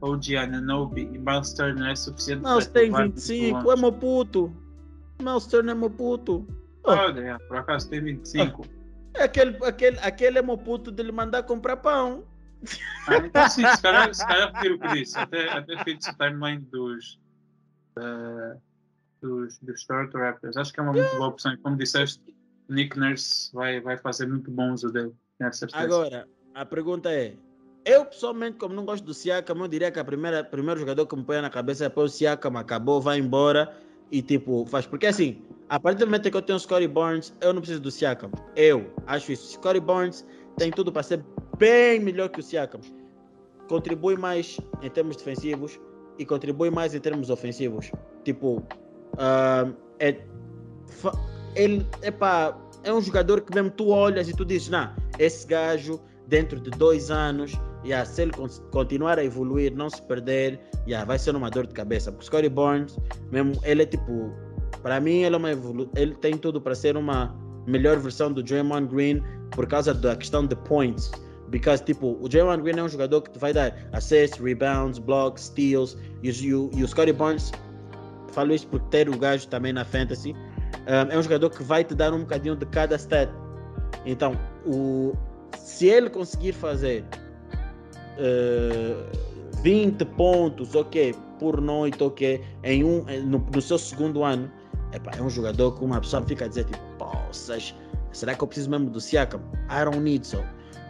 OG Ananobi e Miles Turner é suficiente Miles tem 25, é meu puto. Miles Turner é meu puto. Oh. Olha, por acaso tem 25. É aquele, aquele, aquele é meu puto de lhe mandar comprar pão. Ah, então sim, se calhar, se calhar o que disse. Até, até fiz o timeline dos, uh, dos, dos Toronto Raptors. Acho que é uma muito boa opção. Como disseste, Nick Nurse vai, vai fazer muito bom uso dele. Agora, a pergunta é: eu pessoalmente, como não gosto do Siakam, eu diria que primeira primeiro jogador que me põe na cabeça é o Siakam acabou, vai embora e tipo faz. Porque assim, a partir do momento que eu tenho o Scottie Barnes, eu não preciso do Siakam. Eu acho isso. Scottie Barnes tem tudo para ser bem melhor que o Siakam. Contribui mais em termos defensivos e contribui mais em termos ofensivos. Tipo, uh, é, ele epá, é um jogador que mesmo tu olhas e tu dizes, não, esse gajo dentro de dois anos, yeah, se ele continuar a evoluir, não se perder, yeah, vai ser uma dor de cabeça. Porque Scottie Barnes, mesmo, ele é tipo, para mim, ele, é uma evolu ele tem tudo para ser uma melhor versão do Draymond Green por causa da questão de points. Because, tipo, o Draymond Green é um jogador que te vai dar assists, rebounds, blocks, steals. E, e, e o Scottie Barnes, falo isso por ter o gajo também na fantasy, um, é um jogador que vai te dar um bocadinho de cada stat. Então, o, se ele conseguir fazer uh, eh, 20 pontos, ok, por noite, ok, em um, no, no seu segundo ano, epa, é um jogador que uma pessoa fica a dizer, tipo, poças, será que eu preciso mesmo do Siakam? I don't need so.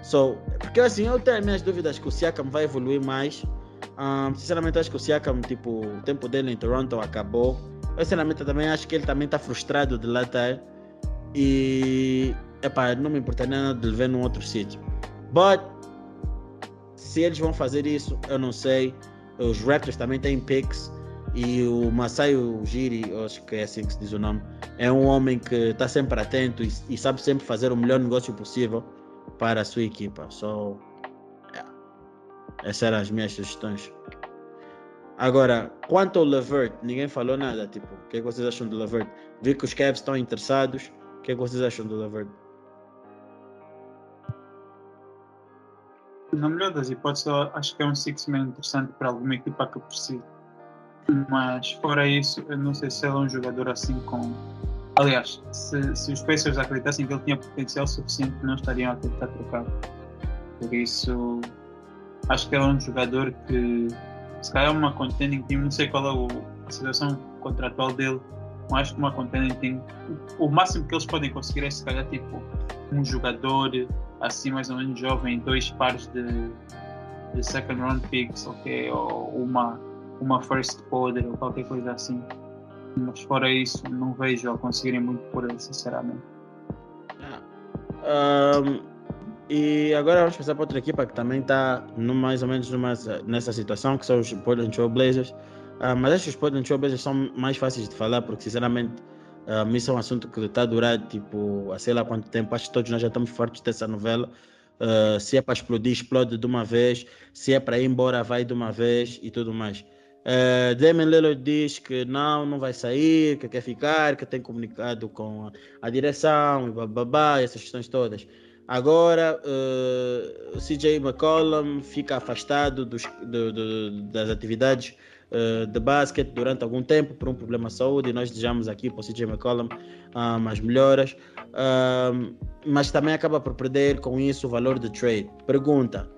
So, porque assim, eu tenho minhas dúvidas que o Siakam vai evoluir mais. Um, sinceramente, acho que o Siakam, tipo, o tempo dele em Toronto acabou. Eu, sinceramente, também acho que ele também está frustrado de lá estar. E epá, não me importa nada de ver num outro sítio. But se eles vão fazer isso, eu não sei. Os Raptors também têm picks. E o Masai Ujiri, acho que é assim que se diz o nome, é um homem que está sempre atento e, e, sabe sempre fazer o melhor negócio possível para a sua equipa. So, yeah. Essas eram as minhas sugestões. Agora, quanto ao Levert, ninguém falou nada. Tipo, o que, é que vocês acham do Levert? Vi que os Cavs estão interessados. O que, é que vocês acham do Levert? Na melhor das hipóteses, acho que é um six-man interessante para alguma equipa que precise. Mas, fora isso, eu não sei se ele é um jogador assim com. Aliás, se, se os Pacers acreditassem que ele tinha potencial suficiente, não estariam a tentar trocar. Por isso, acho que ele é um jogador que, se calhar, uma contending team, não sei qual é o, a situação contratual dele, mas acho que uma contending team, o, o máximo que eles podem conseguir é, se calhar, tipo, um jogador assim mais ou menos jovem, dois pares de, de second round picks, ok? Ou uma, uma first order ou qualquer coisa assim. Mas fora isso, não vejo a conseguirem muito por ele, sinceramente. Um, e agora vamos passar para outra equipa que também está mais ou menos numa, nessa situação, que são os Portland Trail Blazers. Uh, mas acho que os Portland Trail Blazers são mais fáceis de falar, porque sinceramente um, isso é um assunto que está a durar tipo, sei lá quanto tempo. Acho que todos nós já estamos fortes dessa novela. Uh, se é para explodir, explode de uma vez. Se é para ir embora, vai de uma vez e tudo mais. Uh, Damon Lillard diz que não, não vai sair, que quer ficar, que tem comunicado com a, a direção e babá, essas questões todas. Agora, uh, CJ McCollum fica afastado dos, do, do, das atividades uh, de basquete durante algum tempo por um problema de saúde e nós desejamos aqui para o CJ McCollum um, as melhoras, um, mas também acaba por perder com isso o valor de trade. Pergunta: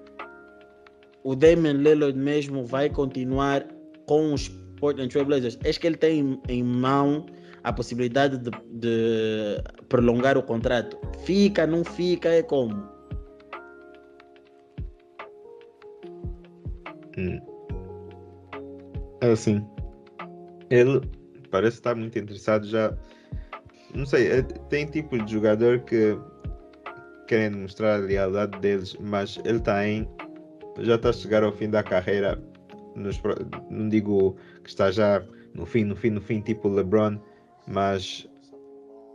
o Damian Lillard mesmo vai continuar com os Portland Trail Blazers? É que ele tem em mão a possibilidade de, de prolongar o contrato? Fica, não fica, é como? Hum. É assim, ele parece estar muito interessado já. Não sei, é, tem tipo de jogador que querem mostrar a lealdade deles, mas ele está em. Já está a chegar ao fim da carreira. Nos, não digo que está já no fim, no fim, no fim, tipo LeBron, mas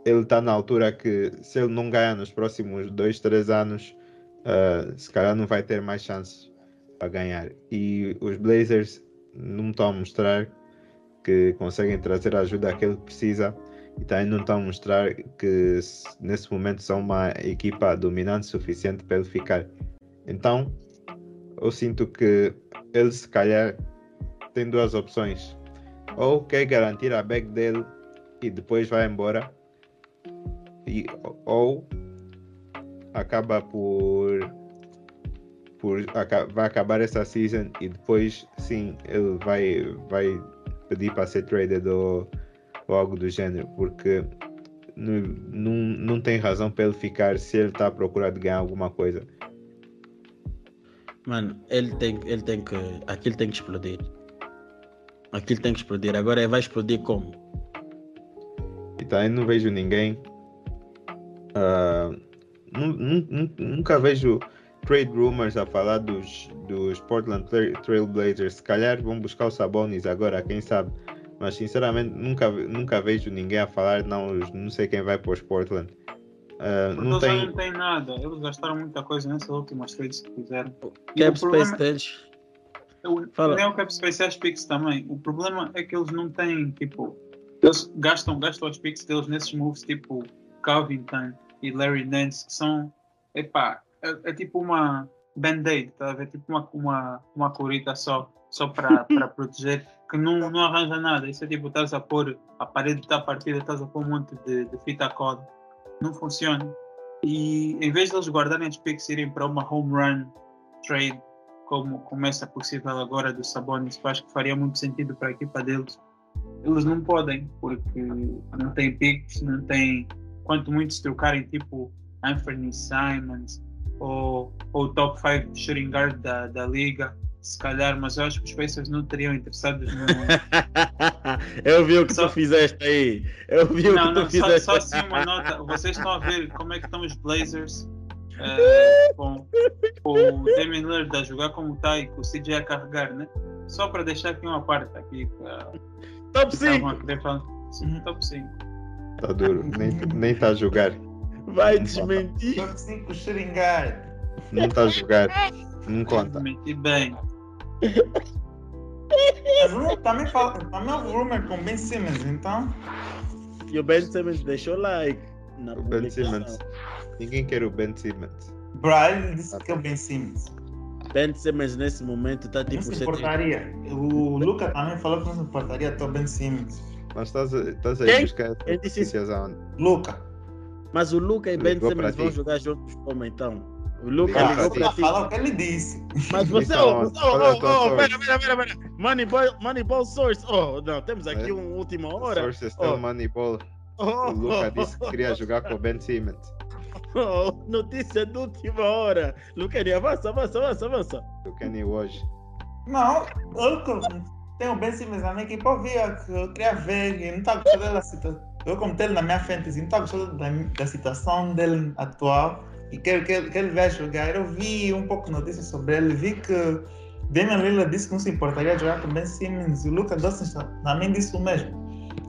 ele está na altura que se ele não ganhar nos próximos dois, três anos, uh, se calhar não vai ter mais chances para ganhar. E os Blazers não estão a mostrar que conseguem trazer ajuda que ele precisa e também não estão a mostrar que nesse momento são uma equipa dominante suficiente para ele ficar. Então, eu sinto que ele se calhar tem duas opções. Ou quer garantir a bag dele e depois vai embora, e, ou acaba por, por vai acabar essa season e depois sim ele vai, vai pedir para ser traded ou, ou algo do gênero, porque não, não, não tem razão para ele ficar se ele está à procura de ganhar alguma coisa. Mano, ele tem, ele tem que. Aquilo tem que explodir. Aquilo tem que explodir. Agora vai explodir como? E também não vejo ninguém. Uh, nunca vejo trade rumors a falar dos, dos Portland Trail Blazers. Se calhar vão buscar os Sabonis agora, quem sabe. Mas sinceramente nunca, nunca vejo ninguém a falar, não, não sei quem vai para os Portland. Uh, não, tem... não tem nada, eles gastaram muita coisa nessas últimas trades que fizeram. Cap Space deles. Fala. Nem o Cap Space é as picks também. O problema é que eles não têm, tipo, eles gastam, gastam as picks deles nesses moves tipo Covington e Larry Nance, que são, epá, é, é tipo uma band-aid, tá a ver? Tipo uma, uma, uma corita só, só para proteger, que não, não arranja nada. Isso é tipo, estás a pôr, a parede está partida, estás a pôr um monte de, de fita coda. Não funciona. E em vez de eles guardarem as picks e irem para uma home run trade, como começa possível agora do Sabonis, que acho que faria muito sentido para a equipa deles, eles não podem, porque não têm picks, não têm. Quanto muito se trocarem tipo Anthony Simons, ou, o top 5 shooting guard da, da liga, se calhar, mas eu acho que os Pacers não teriam interessados no. eu vi o que só... tu fizeste aí. Eu vi não, o que não, tu fizeste. Só, só assim uma nota. Vocês estão a ver como é que estão os Blazers é, com, com, o Damian Lillard a jogar como está e com o CJ a carregar, né? Só para deixar aqui uma parte aqui. Pra... Top 5! Sim, top 5. Tá duro, nem está a jogar. Vai desmentir. Top 5 xeringar. Não está a jogar. Não conta. Desmentir bem. Mas também, fala, também houve rumor com Ben Simmons, então. E o Ben Simmons deixou like. Na o Ben Simmons. Ninguém quer o Ben Simmons. Brian disse que é o Ben Simmons. Ben Simmons nesse momento está tipo. Não se importaria. O Luca também falou que não se importaria até o Ben Simmons. Mas estás, estás aí buscar notícias aonde? Luca. Mas o Luca e Ben Simmons vão jogar juntos como então? O Luca ah, ligou para falar o que ele disse. Mas você, então, oh, oh, oh, oh, pera, pera, pera, pera. Moneyball, Moneyball Source. Oh, não, temos aqui é. uma última hora. Source é oh. Moneyball. Oh, o Luca disse que queria jogar com o Ben Simmons. Oh, notícia de última hora. Lucani, avança, avança, avança, avança. Lucani hoje. Não, eu tenho o Ben Simmons na minha equipe. Eu via que eu queria ver e não estava gostando da situação eu como ele na minha frente, assim, estou da, da situação dele atual e quero que, que ele veja jogar. Eu vi um pouco de notícias sobre ele, vi que Damian Lillard disse que não se importaria jogar com Ben Simmons e o Lucas Dawson também disse o mesmo.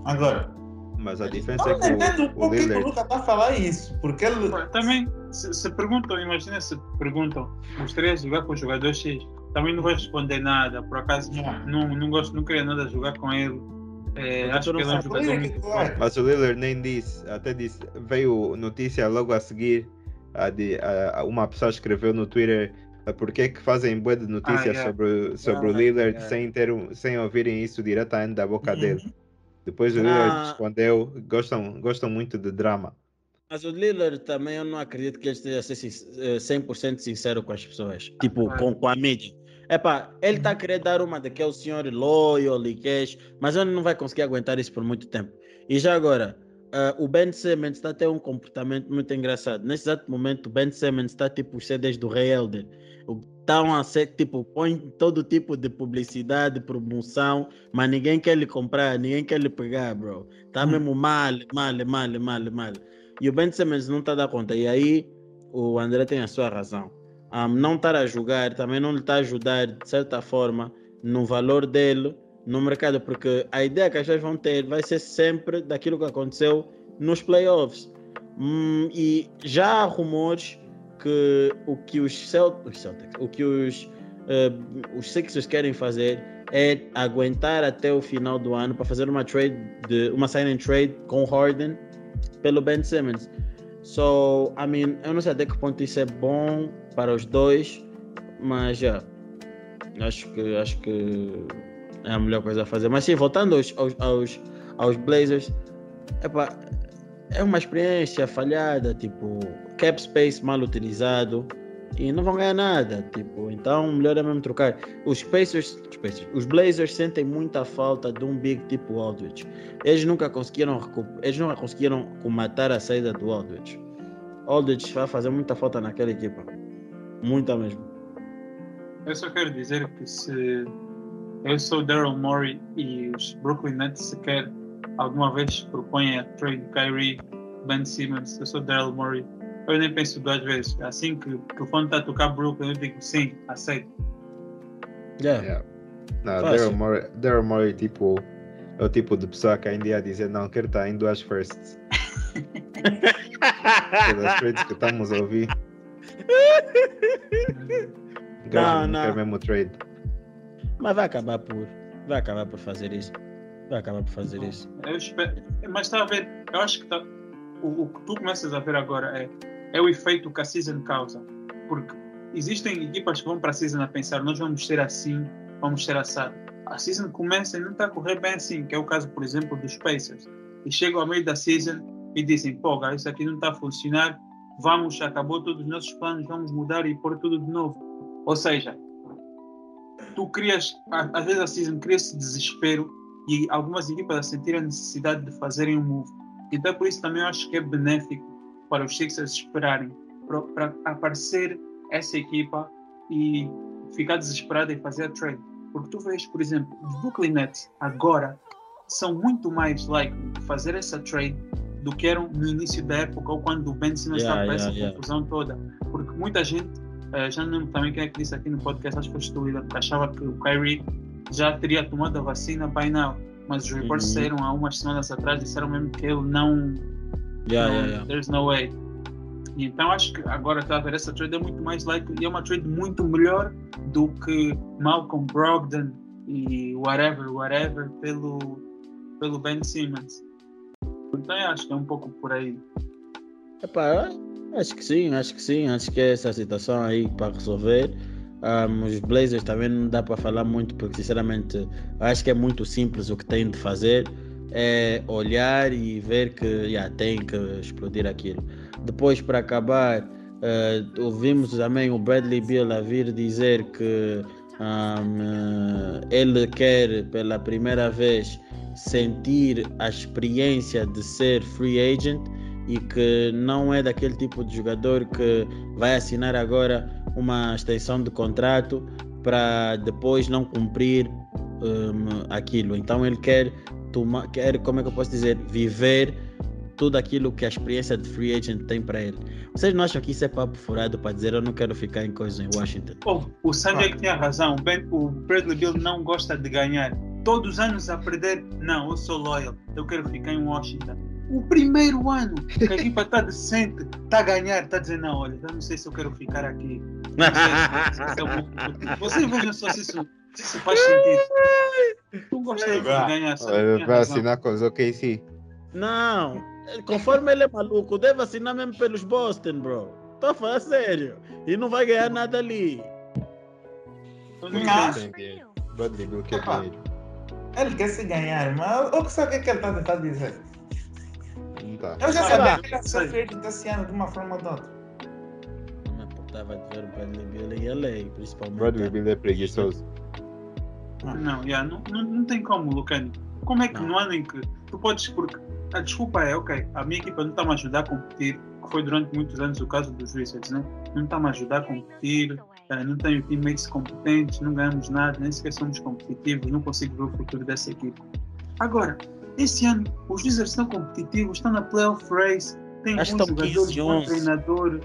Agora, mas a diferença é que entendo o, por que o Lucas está a falar isso, porque ele... Também, se, se perguntam, imagina se perguntam, gostaria de jogar com o jogador X, também não vai responder nada, por acaso não, não, gosto, não queria nada jogar com ele, é, acho que ele é um jogador muito forte. Mas o Lillard nem disse, até disse, veio notícia logo a seguir, a de, a, uma pessoa escreveu no Twitter por que que fazem boa de notícias ah, yeah. sobre, sobre ah, o Lillard yeah. sem, ter, sem ouvirem isso diretamente da boca uhum. dele. Depois o Lillard ah. respondeu, gostam, gostam muito de drama. Mas o Lillard também eu não acredito que ele esteja 100% eh, sincero com as pessoas, tipo com, com a mídia. Epá, ele está a querer dar uma daquele senhor loyal e cash, mas ele não vai conseguir aguentar isso por muito tempo. E já agora, uh, o Ben Simmons está a ter um comportamento muito engraçado. Nesse exato momento, o Ben Simmons está tipo os CDs do Rei Elder. Estão a ser tipo, põe todo tipo de publicidade, promoção, mas ninguém quer lhe comprar, ninguém quer lhe pegar, bro. Está hum. mesmo mal, mal, mal, mal, mal. E o Ben Simmons não está a dar conta. E aí, o André tem a sua razão um, não estar a jogar também não lhe está a ajudar, de certa forma, no valor dele no mercado, porque a ideia que as pessoas vão ter vai ser sempre daquilo que aconteceu nos playoffs. Hum, e já há rumores que o que os Celtics, o que os, uh, os Sixers querem fazer é aguentar até o final do ano para fazer uma trade, de, uma sign and trade com Harden pelo Ben Simmons. So, I mean, eu não sei até que ponto isso é bom para os dois, mas já yeah, acho que acho que é a melhor coisa a fazer. Mas sim, voltando aos, aos, aos, aos Blazers, epa, é uma experiência falhada, tipo, cap space mal utilizado e não vão ganhar nada, tipo, então melhor é mesmo trocar. Os Pacers, os, Pacers, os Blazers sentem muita falta de um big tipo Aldridge. Eles nunca conseguiram eles nunca conseguiram matar a saída do Aldridge. Aldridge vai fazer muita falta naquela equipa. Muita mesmo. Eu só quero dizer que se eu sou Daryl Morey e os Brooklyn Nets sequer alguma vez propõem a trade Kyrie, Ben Simmons, eu sou Daryl Morey eu nem penso duas vezes. Assim que, que o fone está a tocar Brooklyn, eu digo sim, aceito. Yeah. yeah. Não, Daryl Morey, Daryl Morey tipo, é o tipo de pessoa que ainda ia dizer não, quero estar em duas firsts. Pelas trades que estamos a ouvir. não, não. Quer mesmo trade. Mas vai acabar por. Vai acabar por fazer isso. Vai acabar por fazer isso. Eu espero. Mas está a ver, eu acho que tá, o, o que tu começas a ver agora é é o efeito que a season causa. Porque existem equipas que vão para a season a pensar, nós vamos ser assim, vamos ser assado. A season começa e não está a correr bem assim, que é o caso, por exemplo, dos Pacers. E chegam ao meio da season e dizem, pô, isso aqui não está a funcionar, vamos, acabou todos os nossos planos, vamos mudar e pôr tudo de novo. Ou seja, tu crias, às vezes a season cria esse desespero e algumas equipas a sentir a necessidade de fazerem um move. Então, por isso também acho que é benéfico para os Sixers esperarem para aparecer essa equipa e ficar desesperada e fazer a trade. Porque tu vês, por exemplo, os Brooklyn Nets agora são muito mais likely de fazer essa trade do que eram no início da época ou quando o Ben Simmons yeah, estava yeah, essa yeah. confusão toda. Porque muita gente, uh, já não lembro também quem é que disse aqui no podcast, acho que foi porque achava que o Kyrie já teria tomado a vacina by now. Mas os reports uhum. saíram há umas semanas atrás disseram mesmo que ele não yeah. There's no way. E então acho que agora está a ver essa trade é muito mais likely e é uma trade muito melhor do que Malcolm Brogdon e whatever, whatever pelo, pelo Ben Simmons. Então acho que é um pouco por aí. Epá, acho que sim, acho que sim, acho que é essa situação aí para resolver. Um, os Blazers também não dá para falar muito porque sinceramente acho que é muito simples o que têm de fazer é olhar e ver que yeah, tem que explodir aquilo. Depois, para acabar, uh, ouvimos também o Bradley Beal a vir dizer que um, ele quer pela primeira vez sentir a experiência de ser free agent e que não é daquele tipo de jogador que vai assinar agora uma extensão de contrato para depois não cumprir um, aquilo. Então ele quer tomar, quer, como é que eu posso dizer, viver tudo aquilo que a experiência de free agent tem para ele. Vocês não acham que isso é papo furado para dizer eu não quero ficar em coisa em Washington? Oh, o Sandy ah. que tinha razão. Ben, o Bradley Bill não gosta de ganhar. Todos os anos a perder, não, eu sou loyal, eu quero ficar em Washington. O primeiro ano que a equipa está decente, está a ganhar, está a dizer, não, olha, eu não sei se eu quero ficar aqui. Vocês vejam só se isso, se isso faz sentido. Tu gosta de ganhar, sabe? Vai assinar com os OKC. Não, conforme ele é maluco, deve assinar mesmo pelos Boston, bro. Tô a falar sério. E não vai ganhar nada ali. Não. Bradley Bill quer dinheiro. Ele quer se ganhar, mas o que sabe o que ele está tentando dizer? Não tá. Eu já sabia que ele ia ser feito desse ano de uma forma ou de outra. Não me importava de ver o Bradley Bill em LA, principalmente. Bradley Bill é preguiçoso. Não, yeah, não, não, não tem como, Lucani. Como é que não. no ano em que tu podes, porque a desculpa é, ok, a minha equipa não está a ajudar a competir, que foi durante muitos anos o caso dos Wizards, né? não está a ajudar a competir, não tenho teammates competentes, não ganhamos nada, nem sequer somos competitivos, não consigo ver o futuro dessa equipa. Agora, esse ano, os Wizards estão competitivos, estão na playoff race, têm bons jogadores, bom treinador.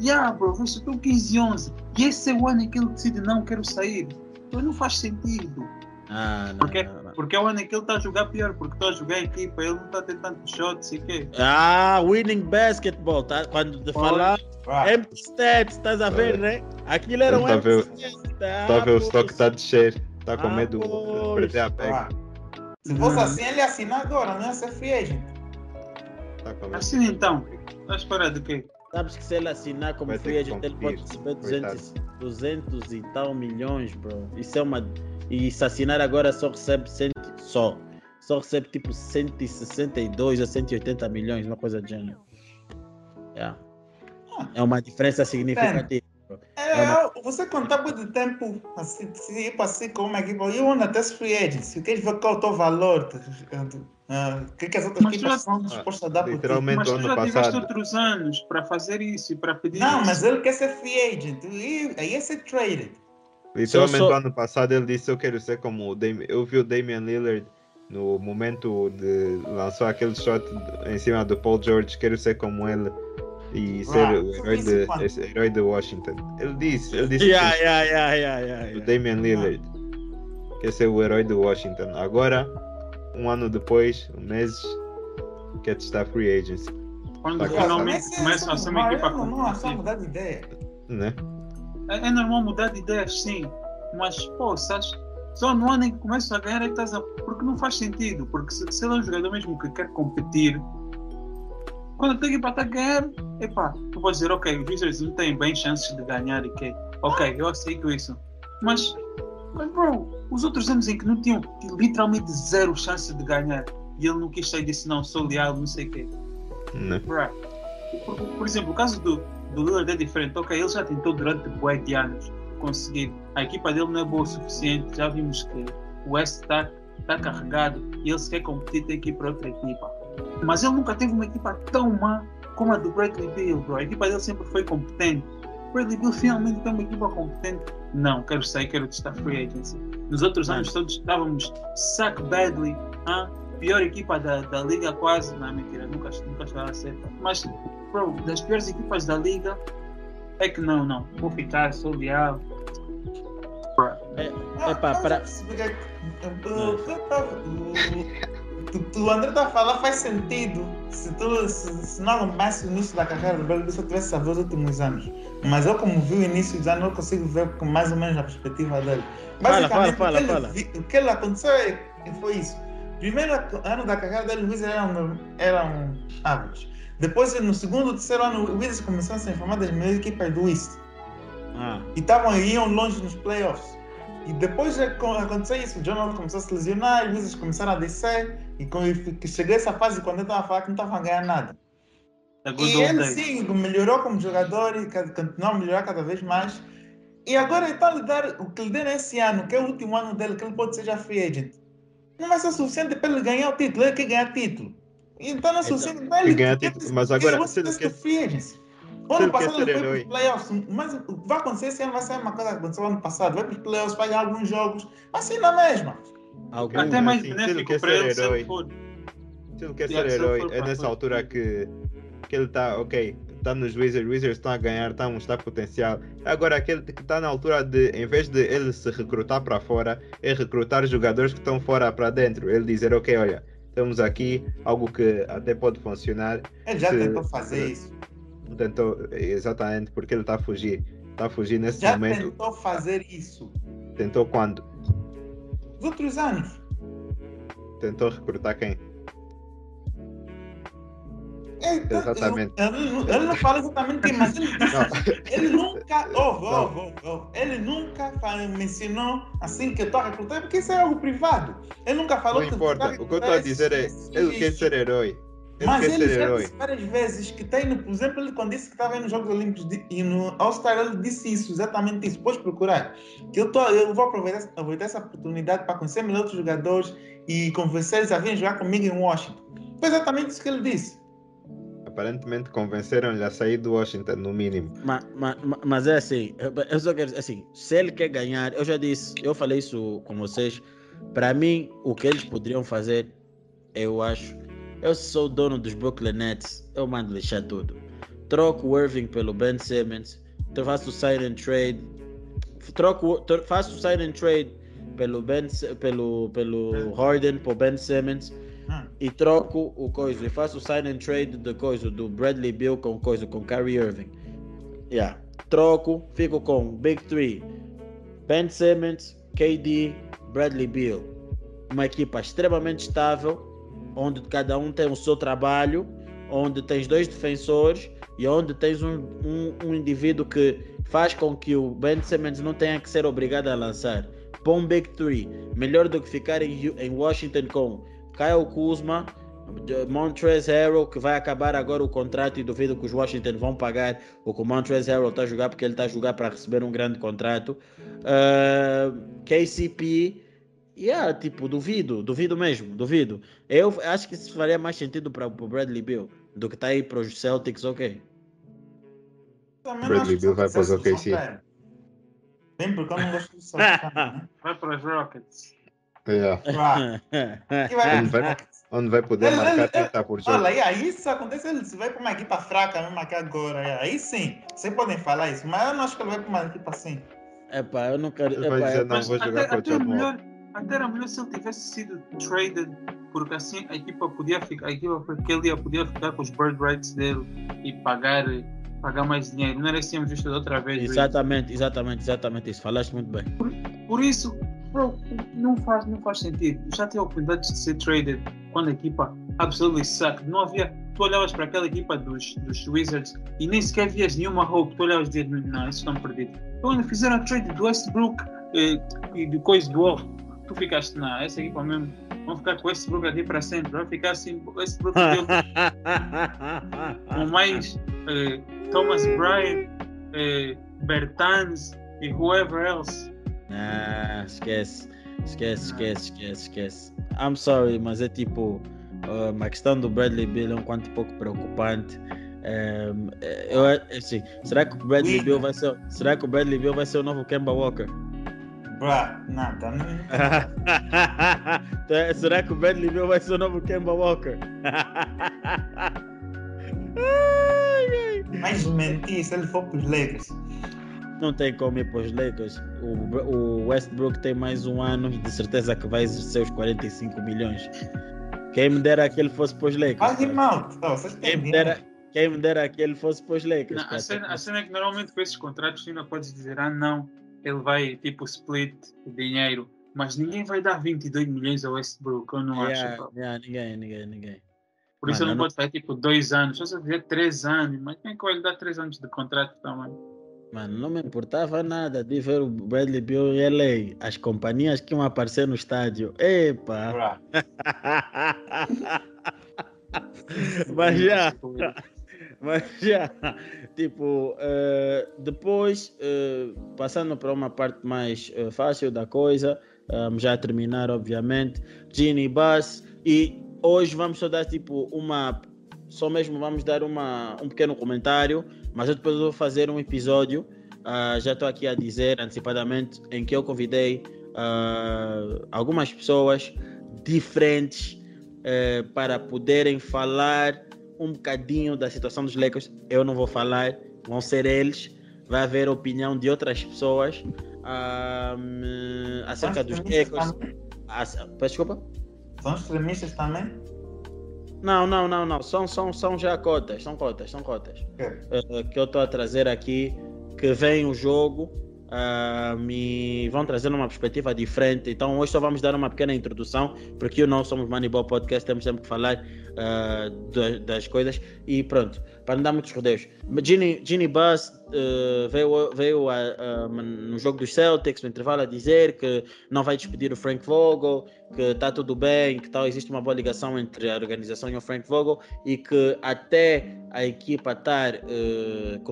Yeah, bro, vocês estão 15 e 11. E esse é o ano em que ele decide não quero sair. Então não faz sentido. Ah, não, Porque, não, não. porque é o ano em que ele está a jogar pior, porque está a jogar equipa, ele não está a ter tantos shots e quê. Ah, winning basketball, tá? Quando te falar Ah, empty stats, estás a ver, né? Aquilo era um Tá a ver- empty stats. tá? Tá a ver o stock está a descer. Está com Ah, medo de perder a pega. ah. Se fosse assim, ele ia assinar agora, não ia ser free agent. Tá com medo. Assim então, está a esperar de quê? Sabes que se ele assinar como free agent, ele pode receber 200, 200 e tal milhões, bro. Isso é uma. E se assinar agora só recebe 100, só. Só recebe tipo 162 a 180 milhões, uma coisa do gênero. Yeah. É uma diferença significativa. É, você contar muito de tempo assim, para assim com uma equipa, e onde até free agent, se queres ver qual é o teu valor, ah, o que, que as outras Mas equipas já- são dispostas a dar por ti. Literalmente Mas o tu ano já tiveste passado. outros anos para fazer isso e para pedir Não, isso. mas ele quer ser free agent, e aí é ser traded. Literalmente o ano passado ele disse eu quero ser como o Damian. Eu vi o Damian Lillard no momento de lançou aquele shot em cima do Paul George, quero ser como ele e ser Ah, o herói isso de, esse herói de Washington. Ele disse, ele disse Yeah, que yeah, yeah, yeah, yeah, o yeah. Damian Lillard quer ser o herói de Washington. Agora, um ano depois, meses, quer estar free agency, Quando Tá finalmente Mas começam a ser uma equipa é normal, é só mudar de ideia. né? É, é normal mudar de ideias, sim. Mas, pô, sabes, só no ano em que começam a ganhar é que estás a. Porque não faz sentido. Porque se, se ele é um jogador mesmo que quer competir, quando tem que para a ganhar, epá, tu podes dizer, ok, os Wizards não têm bem chances de ganhar e que. Ok, eu aceito isso. Mas, mas, bro, os outros anos em que não tinham literalmente zero chance de ganhar e ele não quis sair disse, não, sou leal, não sei o quê. Bruh. Por, por exemplo, o caso do, do Lillard é diferente. Ok, ele já tentou durante bué de anos conseguir. A equipa dele não é boa o suficiente. Já vimos que o West está tá carregado e ele se quer competir tem que ir para outra equipa. Mas ele nunca teve uma equipa tão má como a do Bradley Bill, bro. A equipa dele sempre foi competente. Bradley Bill finalmente tem uma equipa competente. Não, quero sair, quero testar free agency. Nos outros anos todos estávamos sack badly, ah, pior equipa da, da liga quase. Não, mentira, nunca, nunca estava certa. Mas, bro, das piores equipas da liga é que não, não. Vou ficar, sou. Bro, Ah, Epá, mas para- o- o- o- tu- tu- O André está a falar faz sentido se, tu, se, se não acompanhasse o início da carreira do Bradley se eu tivesse a ver os últimos anos. Mas eu, como vi o início dos anos, eu consigo ver com mais ou menos a perspectiva dele. Fala, Basicamente, fala, o que ele fala, O que ele aconteceu é, foi isso. Primeiro ano da carreira dele, o Wizards era um, era um average. Depois, no segundo, terceiro ano, o Wizards começou a se informar das melhores equipas do East Ah, e estavam iam longe nos playoffs. E depois de co- acontecer isso, o John Wall começou a se lesionar, os Wizards começaram a descer, e que chegou essa fase quando ele estava a falar que não estava a ganhar nada. good E ele sim melhorou como jogador e continuou a melhorar cada vez mais. E agora está a lhe dar o que lhe deu nesse ano, que é o último ano dele, que ele pode ser já free agent. Não vai ser suficiente para ele ganhar o título, ele quer ganhar título. Então não é Então, para ele. quer ganhar título, mas agora, ele ser quer- free agency. O ano passado ele foi para os playoffs, mas o que vai acontecer esse ano vai ser uma coisa que aconteceu ano passado. Vai para os playoffs, vai ganhar alguns jogos, assim na mesma. algum, Até mais assim, benéfico quer para ser ele herói. Se ele quer ser herói, é nessa altura que, que ele está, ok, está nos Wizards, Wizards estão a ganhar, estão a mostrar potencial. Agora, aquele que está na altura de, em vez de ele se recrutar para fora, é recrutar jogadores que estão fora para dentro. Ele dizer, ok, olha, temos aqui algo que até pode funcionar. Ele já Se- tentou fazer isso. Tentou, exatamente, porque ele está a fugir. Está a fugir nesse Já momento. tentou fazer isso. Tentou quando? Os outros anos. Tentou recrutar quem? Ele, Exatamente. Ele, ele- não fala exatamente quem, mas ele, Não. ele nunca. Ouve, ouve, ouve, ouve. Ele nunca fa- mencionou assim que eu estou a recrutar, porque isso é algo privado. Ele nunca falou Não que importa. tá O que eu estou a dizer é, ele quer ser herói. Ele Mas quer ele ser já herói. disse várias vezes que tem, por exemplo, ele quando disse que estava nos Jogos Olímpicos de- e no All-Star, ele disse isso, exatamente isso. Podes procurar. Que eu, tô, eu vou aproveitar, aproveitar essa oportunidade para conhecer melhor outros jogadores e convencer eles a virem jogar comigo em Washington. Foi exatamente isso que ele disse. Aparentemente convenceram-lhe a sair do Washington, no mínimo. Ma- ma- ma- mas é assim, eu- só quero dizer assim, se ele quer ganhar, eu já disse, eu falei isso com vocês, para mim, o que eles poderiam fazer, eu acho, eu sou o dono dos Brooklyn Nets, eu mando lixar tudo. Troco o Irving pelo Ben Simmons, faço o sign and trade, troco, faço o sign and trade pelo Ben, pelo, pelo Harden, para o Ben Simmons. E troco o coisa e faço o sign and trade da coisa do Bradley Bill com coisa com Kyrie Irving. Yeah. Troco, fico com Big Three, Ben Simmons, KD, Bradley Bill. Uma equipa extremamente estável, onde cada um tem o seu trabalho, onde tens dois defensores e onde tens um, um, um indivíduo que faz com que o Ben Simmons não tenha que ser obrigado a lançar. Bom Big Three, melhor do que ficar em, em Washington com Kyle Kuzma, Montrezl Harrell, que vai acabar agora o contrato e duvido que os Washington vão pagar o que o Montrezl Harrell está a jogar, porque ele está a jogar para receber um grande contrato. Ah, KCP, yeah, tipo, duvido, duvido mesmo, duvido. Eu acho que isso faria mais sentido para o Bradley Bill do que está aí para os Celtics, ok. Também Bradley Beal vai para os solução OKC. Bem, porque eu não gosto de solução, né? Vai para os Rockets. Yeah. Claro. E vai Onde vai, onde vai poder Ele- marcar ele- 30 por jogo. Olha, e aí isso acontece, ele se vai para uma equipa fraca mesmo aqui agora. é. Aí sim, vocês podem falar isso, mas eu não acho que ele vai para uma equipa assim. Epá, eu não quero. Ele vai dizer, Não, vou até, jogar com o até, John Wall. melhor, até era melhor se ele tivesse sido traded, porque assim a equipa podia ficar, a equipa aquele dia podia ficar com os bird rights dele e pagar, pagar mais dinheiro. Não era assim visto da outra vez. Exatamente, exatamente, exatamente isso. Falaste muito bem. Por isso, bro, não faz, não faz sentido. Já tive a oportunidade de ser traded quando a equipa absolutely sucked. Não havia. Tu olhavas para aquela equipa dos, dos Wizards e nem sequer vias nenhuma hope. Tu olhavas e dizias, não, eles estão perdidos. Então, quando fizeram a trade do Westbrook eh, e do coisa do Off, tu ficaste, não, essa equipa mesmo. Vão ficar com o Westbrook aqui para sempre. Vai ficar assim, o Westbrook deu com mais eh, Thomas Bryant, eh, Bertans e whoever else. Ah, esquece, esquece, esquece, esquece, esquece. I'm sorry, mas é tipo, ah, uma questão do Bradley Bill é um quanto pouco preocupante. Eh, eu, assim, será que o Bradley. Bill vai ser, será que o Bradley Bill vai ser o novo Kemba Walker? Bruh, nada. Não, Então, será que o Bradley Bill vai ser o novo Kemba Walker? Ai, ai. mas mentir se ele for para os Lakers. Não tem como ir para os Lakers. O, o Westbrook tem mais um ano e de certeza que vai exercer os 45 milhões. Quem me dera que ele fosse para os Lakers. Vocês Quem me dera, quem me dera que ele fosse para os Lakers. Não, a, cena, a cena é que normalmente com esses contratos tu ainda podes dizer, ah não, ele vai tipo split o dinheiro, mas ninguém vai dar 22 milhões ao Westbrook, eu não Yeah, acho. yeah, ninguém, ninguém, ninguém. Por isso Mano, ele eu não pode fazer tipo dois anos, só se eu fizer três anos, mas quem é que vai lhe dar três anos de contrato também? Mano, não me importava nada de ver o Bradley Bill em LA. As companhias que iam aparecer no estádio. Epa! Mas já. Mas já, tipo, eh, depois, eh, passando para uma parte mais eh, fácil da coisa, um, já a terminar, obviamente, Genie Bass, e hoje vamos só dar, tipo, uma, só mesmo vamos dar uma, um pequeno comentário, mas eu depois vou fazer um episódio, ah, já estou aqui a dizer antecipadamente, em que eu convidei ah, algumas pessoas diferentes eh, para poderem falar um bocadinho da situação dos Lakers. Eu não vou falar, vão ser eles. Vai haver opinião de outras pessoas ahm, acerca dos Lakers. Peço desculpa? São extremistas também? Não, não, não, não. São, são, são já cotas, são cotas, são cotas. Ok. eh, que eu estou a trazer aqui, que vem o jogo ah, me vão trazer uma perspectiva diferente. Então hoje só vamos dar uma pequena introdução, porque nós somos Moneyball Podcast, temos sempre que falar ah, da- das coisas e pronto, para não dar muitos rodeios. Ginny, Ginny Buzz eh, veio, veio a- a- no jogo dos Celtics, no intervalo, a dizer que não vai despedir o Frank Vogel, que está tudo bem, que tal, existe uma boa ligação entre a organização e o Frank Vogel e que até a equipa estar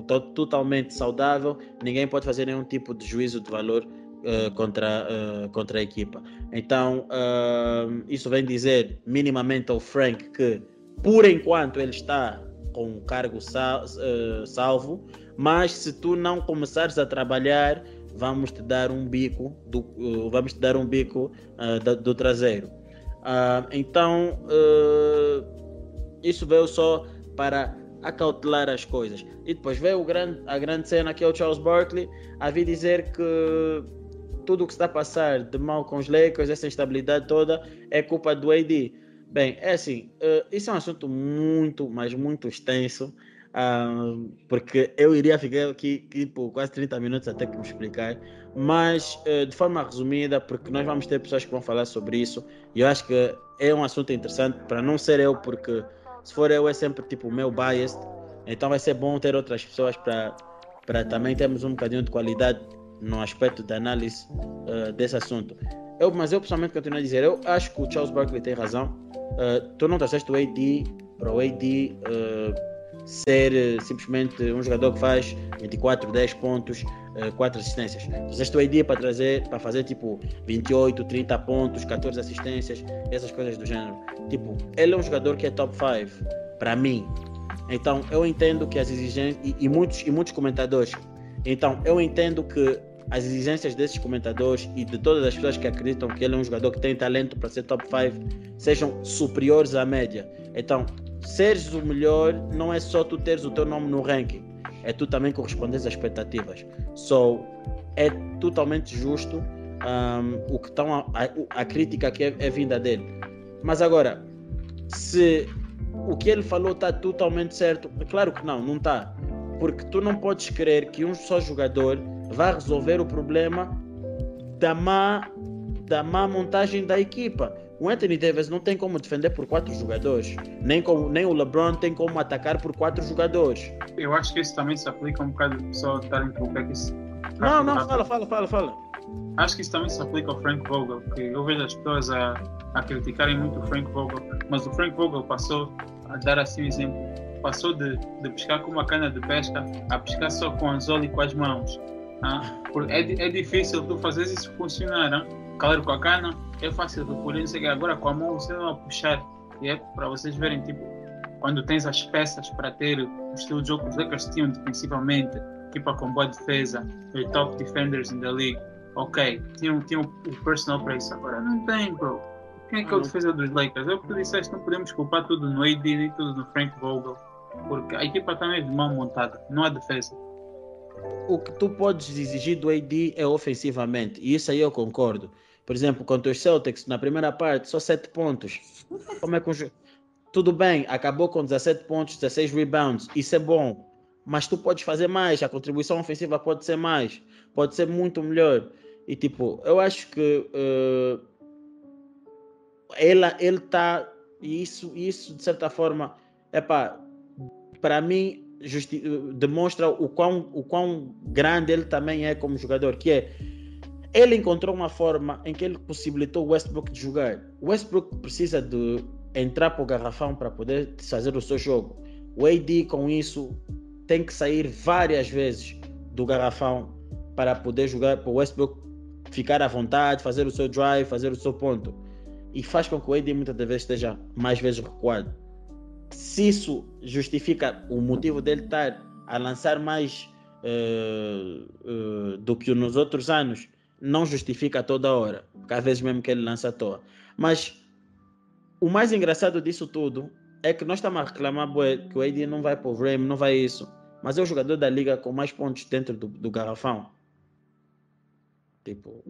to- totalmente saudável, ninguém pode fazer nenhum tipo de juízo de valor eh, contra, eh, contra a equipa. Então, ah, isso vem dizer minimamente ao Frank que, por enquanto, ele está com um cargo eh, salvo, mas se tu não começares a trabalhar, vamos te dar um bico do, eh, vamos te dar um bico ah, da- do traseiro. Ah, então, eh, isso veio só para acautelar as coisas. E depois veio grande, a grande cena que é o Charles Barkley a vir dizer que tudo o que está a passar de mal com os Lakers, essa instabilidade toda, é culpa do AD. Bem, é assim, uh, isso é um assunto muito, mas muito extenso, uh, porque eu iria ficar aqui tipo, quase 30 minutos até que me explicar, mas uh, de forma resumida, porque nós vamos ter pessoas que vão falar sobre isso, e eu acho que é um assunto interessante para não ser eu, porque se for eu é sempre tipo o meu bias, então vai ser bom ter outras pessoas para também termos um bocadinho de qualidade no aspecto da análise uh, desse assunto. Eu, mas eu pessoalmente continuo a dizer, eu acho que o Charles Barkley tem razão. Uh, tu não trouxeste o AD para o AD uh, ser simplesmente um jogador que faz 24, 10 pontos, 4 assistências. Trouxeste o AD para trazer, para fazer tipo 28, 30 pontos, 14 assistências, essas coisas do gênero. Tipo, ele é um jogador que é top 5 para mim. Então, eu entendo que as exigências, e, e, muitos, e muitos comentadores, então, eu entendo que as exigências desses comentadores e de todas as pessoas que acreditam que ele é um jogador que tem talento para ser top 5 sejam superiores à média. Então, seres o melhor não é só tu teres o teu nome no ranking, é tu também corresponderes às expectativas. So, é totalmente justo um, o que estão a, a, a, crítica que é, é vinda dele. Mas agora, se o que ele falou está totalmente certo? Claro que não, não está. Porque tu não podes crer que um só jogador vai resolver o problema da má, da má montagem da equipa. O Anthony Davis não tem como defender por quatro jogadores, nem, como, nem o LeBron tem como atacar por quatro jogadores. Eu acho que isso também se aplica um bocado só estar em que isso. Não, não, fala, fala, fala, fala. Acho que isso também se aplica ao Frank Vogel, porque eu vejo as pessoas a, a criticarem muito o Frank Vogel, mas o Frank Vogel passou a dar assim um exemplo. Passou de, de pescar com uma cana de pesca a pescar só com anzol e com as mãos. Ah, é, é difícil tu fazer isso funcionar. Ah? Claro, com a cana é fácil tu isso aqui. Agora com a mão você não vai puxar. E é para vocês verem, tipo, quando tens as peças para ter o estilo de jogo que os Lakers tinham defensivamente, equipa com boa defesa, top defenders in the league, ok, tinham, tinham o personal para isso. Agora não tem, bro. Quem é que é o defesa dos Lakers? É o que tu disseste, não podemos culpar tudo no AD e tudo no Frank Vogel, porque a equipa também é de mal montada, não há defesa. O que tu podes exigir do AD é ofensivamente, e isso aí eu concordo. Por exemplo, contra os Celtics, na primeira parte, só 7 pontos. Como é que. Tudo bem, acabou com 17 pontos, 16 rebounds, isso é bom. Mas tu podes fazer mais, a contribuição ofensiva pode ser mais, pode ser muito melhor. E tipo, eu acho que uh, ela, ele está isso, isso de certa forma, é para mim justi demonstra o quão, o quão grande ele também é como jogador, que é ele encontrou uma forma em que ele possibilitou o Westbrook de jogar. O Westbrook precisa de entrar para o garrafão para poder fazer o seu jogo. O AD com isso tem que sair várias vezes do garrafão para poder jogar para o Westbrook ficar à vontade, fazer o seu drive, fazer o seu ponto e faz com que o AD muitas vezes esteja mais vezes recuado. Se isso justifica o motivo dele estar a lançar mais uh, uh, do que nos outros anos, não justifica toda hora, porque às vezes mesmo que ele lança à toa. Mas o mais engraçado disso tudo é que nós estamos a reclamar que o AD não vai para o Ram, não vai isso. Mas é o jogador da liga com mais pontos dentro do, do garrafão. Tipo,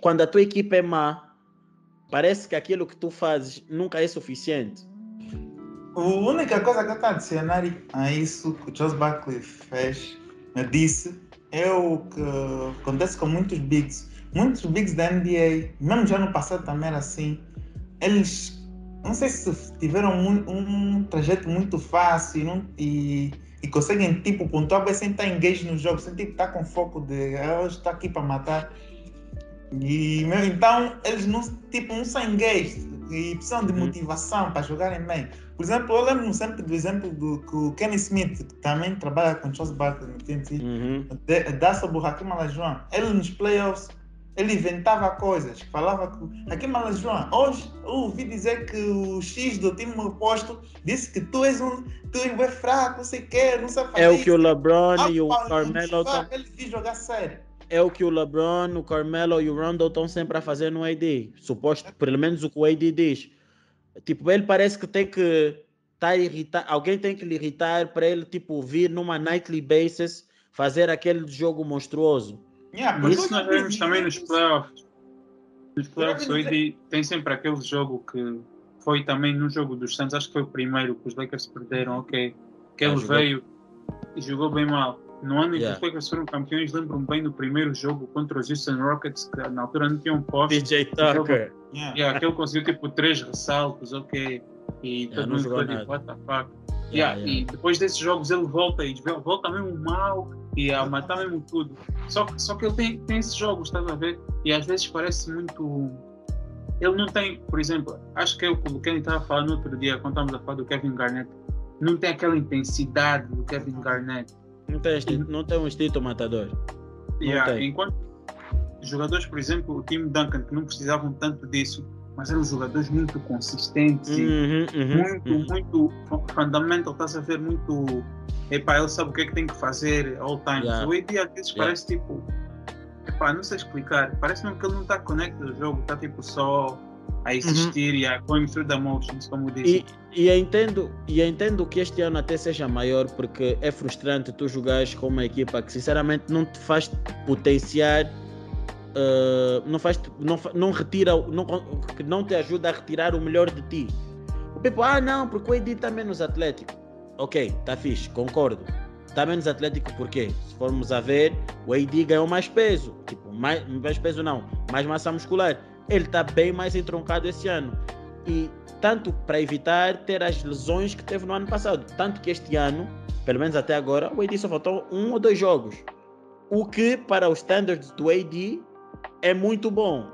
quando a tua equipe é má, Parece que aquilo que tu fazes nunca é suficiente. A única coisa que eu estou a adicionar a isso que o Charles Barkley fez, disse, é o que acontece com muitos bigs. Muitos bigs da NBA, mesmo já no passado também era assim, eles, não sei se tiveram um, um trajeto muito fácil não, e, e conseguem, tipo, pontuar bem sem estar engage no jogo, sem tipo, estar com foco de, ah, eu estou aqui para matar e então eles não, tipo, não são gays e precisam de uhum. motivação para jogarem bem. Por exemplo, eu lembro sempre do exemplo do que o Kenny Smith, que também trabalha com Charles Barkley no TNT, uhum. dá sobre o Hakim Olajuwon. Ele nos playoffs, ele inventava coisas, falava que Hakim Olajuwon, hoje eu ouvi dizer que o X do time oposto disse que tu és um, tu és fraco, não sei o que, não sei fazer É o que o LeBron ah, e o Carmelo... Ele quis jogar sério é o que o LeBron, o Carmelo e o Rondo estão sempre a fazer no AD. Suposto, pelo menos o que o AD diz. Tipo, ele parece que tem que estar tá irritar, alguém tem que lhe irritar para ele tipo vir numa nightly basis fazer aquele jogo monstruoso. Yeah, isso nós vemos também nos playoffs. Nos playoffs o AD tem sempre aquele jogo que foi também no jogo dos Santos, acho que foi o primeiro que os Lakers perderam, ok. Que Ah, ele veio e jogou bem mal. No ano em que Yeah. os Lakers foram campeões, lembro-me bem do primeiro jogo contra os Houston Rockets, que na altura não tinham posse. DJ Tucker. Yeah. Yeah, aquele conseguiu tipo três ressaltos, ok. E Yeah, todo mundo ficou tipo, what the fuck. Yeah. E depois desses jogos ele volta e volta mesmo mal e a matar mesmo tudo. Só, que- só que ele tem, tem esses jogos, estás a ver? E às vezes parece muito. Ele não tem, por exemplo, acho que é o que o Kenny estava falando no outro dia, quando estávamos a falar do Kevin Garnett. Não tem aquela intensidade do Kevin Garnett. Não tem, não tem um instinto matador. Yeah, enquanto jogadores, por exemplo, o time Duncan, que não precisavam tanto disso, mas eram jogadores muito consistentes e Uhum, uhum, muito, uhum. muito fu- fundamental, estás a ver muito. Epá, ele sabe o que é que tem que fazer all times. Yeah. O AD às vezes Yeah. parece tipo. Epá, não sei explicar. Parece mesmo que ele não está conectado ao jogo, está tipo só a existir e a going through the motions, como disse. E, e entendo, e entendo que este ano até seja maior porque é frustrante tu jogares com uma equipa que sinceramente não te faz potenciar, eh, não faz, não, não retira, não, não te ajuda a retirar o melhor de ti. O Pepo, ah não, porque o AD está menos atlético. Ok, tá fixe, concordo. Está menos atlético porque, se formos a ver, o AD ganhou mais peso. Tipo, mais, mais peso não, mais massa muscular. Ele está bem mais entroncado esse ano. E tanto para evitar ter as lesões que teve no ano passado. Tanto que este ano, pelo menos até agora, o AD só faltou um ou dois jogos. O que para os standards do AD é muito bom.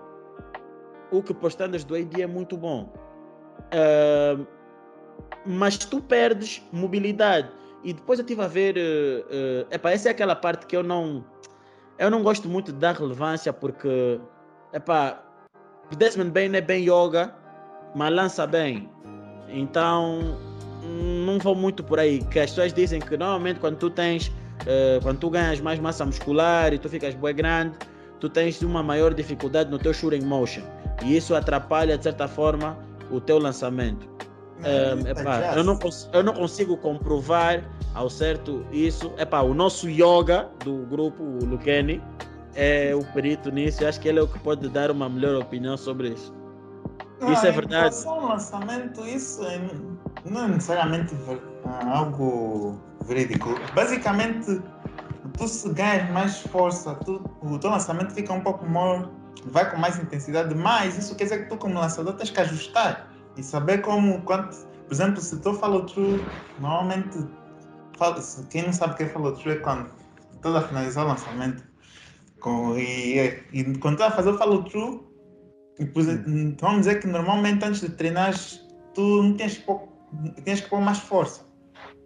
O que para os standards do AD é muito bom. Ah, mas tu perdes mobilidade. E depois eu estive a ver. Uh, uh, epá, essa é aquela parte que eu não. Eu não gosto muito de dar relevância porque. Epá, o Desmond Bain é bem yoga, mas lança bem. Então. Não vou muito por aí. Que as pessoas dizem que normalmente quando tu tens. Uh, quando tu ganhas mais massa muscular e tu ficas bem grande, tu tens uma maior dificuldade no teu shooting motion. E isso atrapalha, de certa forma, o teu lançamento. Um, epá, eu, não eu não consigo comprovar ao certo isso. Epá, o nosso yoga do grupo, o Luqueni, é o perito nisso. Eu acho que ele é o que pode dar uma melhor opinião sobre isso. Isso é verdade. Ao lançamento, isso é- não é necessariamente ah, algo verídico. Basicamente, tu se ganhas mais força, tu, o teu lançamento fica um pouco mais. vai com mais intensidade, mas isso quer dizer que tu, como lançador, tens que ajustar e saber como. Quanto, por exemplo, se tu follow through, normalmente. fala- Quem não sabe o que é follow through é quando estás a finalizar o lançamento com, e, e quando estás a fazer o follow through, por exemplo, vamos dizer que normalmente antes de treinar tu não tens que pôr, tens que pôr mais força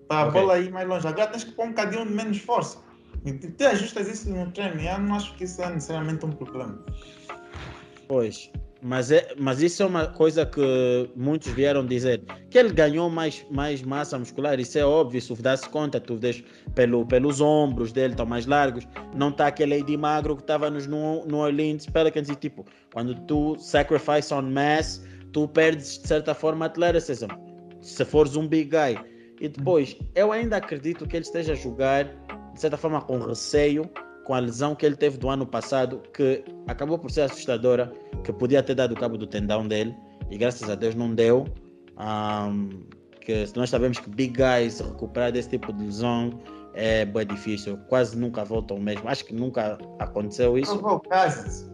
para a bola ir mais longe. Agora tens que pôr um bocadinho de menos força. E tu tu ajustas isso no treino e eu não acho que isso é necessariamente um problema. Pois. Mas, é, mas isso é uma coisa que muitos vieram dizer. Que ele ganhou mais, mais massa muscular, isso é óbvio, se dá-se conta, tu vês pelo, pelos ombros dele, estão mais largos. Não está aquele AD magro que estava nos New New Orleans Pelicans. E tipo, quando tu sacrifice on mass, tu perdes de certa forma athleticism. Se fores um big guy. E depois, eu ainda acredito que ele esteja a jogar de certa forma com receio com a lesão que ele teve do ano passado, que acabou por ser assustadora, que podia ter dado cabo do tendão dele, e graças a Deus não deu. Um, que nós sabemos que big guys recuperar desse tipo de lesão é bem difícil, quase nunca voltam mesmo. Acho que nunca aconteceu isso. Provou Cousins.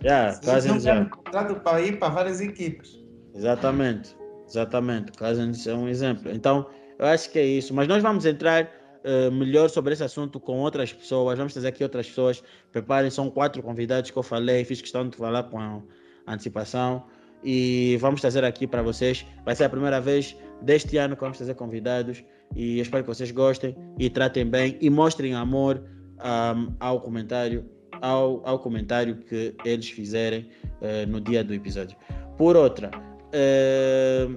Yeah, Cousins não tem contrato para ir para várias equipes. Exatamente, exatamente. Cousins é um exemplo. Então, eu acho que é isso. Mas nós vamos entrar eh, melhor sobre esse assunto com outras pessoas. Vamos trazer aqui outras pessoas. Preparem, são quatro convidados que eu falei. Fiz questão de falar com antecipação. E vamos trazer aqui para vocês. Vai ser a primeira vez deste ano que vamos trazer convidados. E espero que vocês gostem e tratem bem e mostrem amor ahm, ao comentário. Ao, ao comentário que eles fizerem eh, no dia do episódio. Por outra, eh,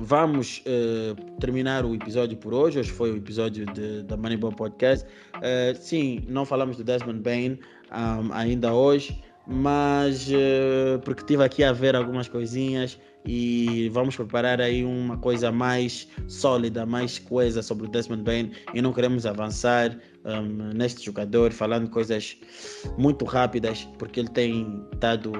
vamos eh, terminar o episódio por hoje. Hoje foi o episódio da Moneyball Podcast. Eh, sim, não falamos do Desmond Bain um, ainda hoje. mas uh, porque estive aqui a ver algumas coisinhas e vamos preparar aí uma coisa mais sólida, mais coesa sobre o Desmond Bain e não queremos avançar um, neste jogador falando coisas muito rápidas porque ele tem dado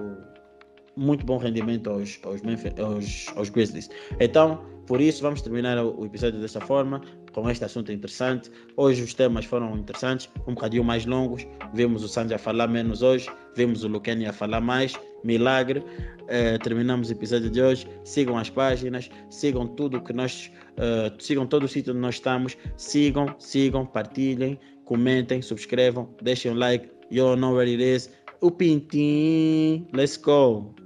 muito bom rendimento aos, aos, aos, aos Grizzlies. Então, por isso, vamos terminar o episódio dessa forma, com este assunto interessante. Hoje os temas foram interessantes, um bocadinho mais longos. Vimos o Sanji a falar menos hoje, vimos o Luqueni a falar mais. Milagre. Uh, terminamos o episódio de hoje. Sigam as páginas, sigam tudo que nós. Uh, sigam todo o sítio onde nós estamos. Sigam, sigam, partilhem, comentem, subscrevam, deixem um like. You know where it is. O Pintim. Let's go.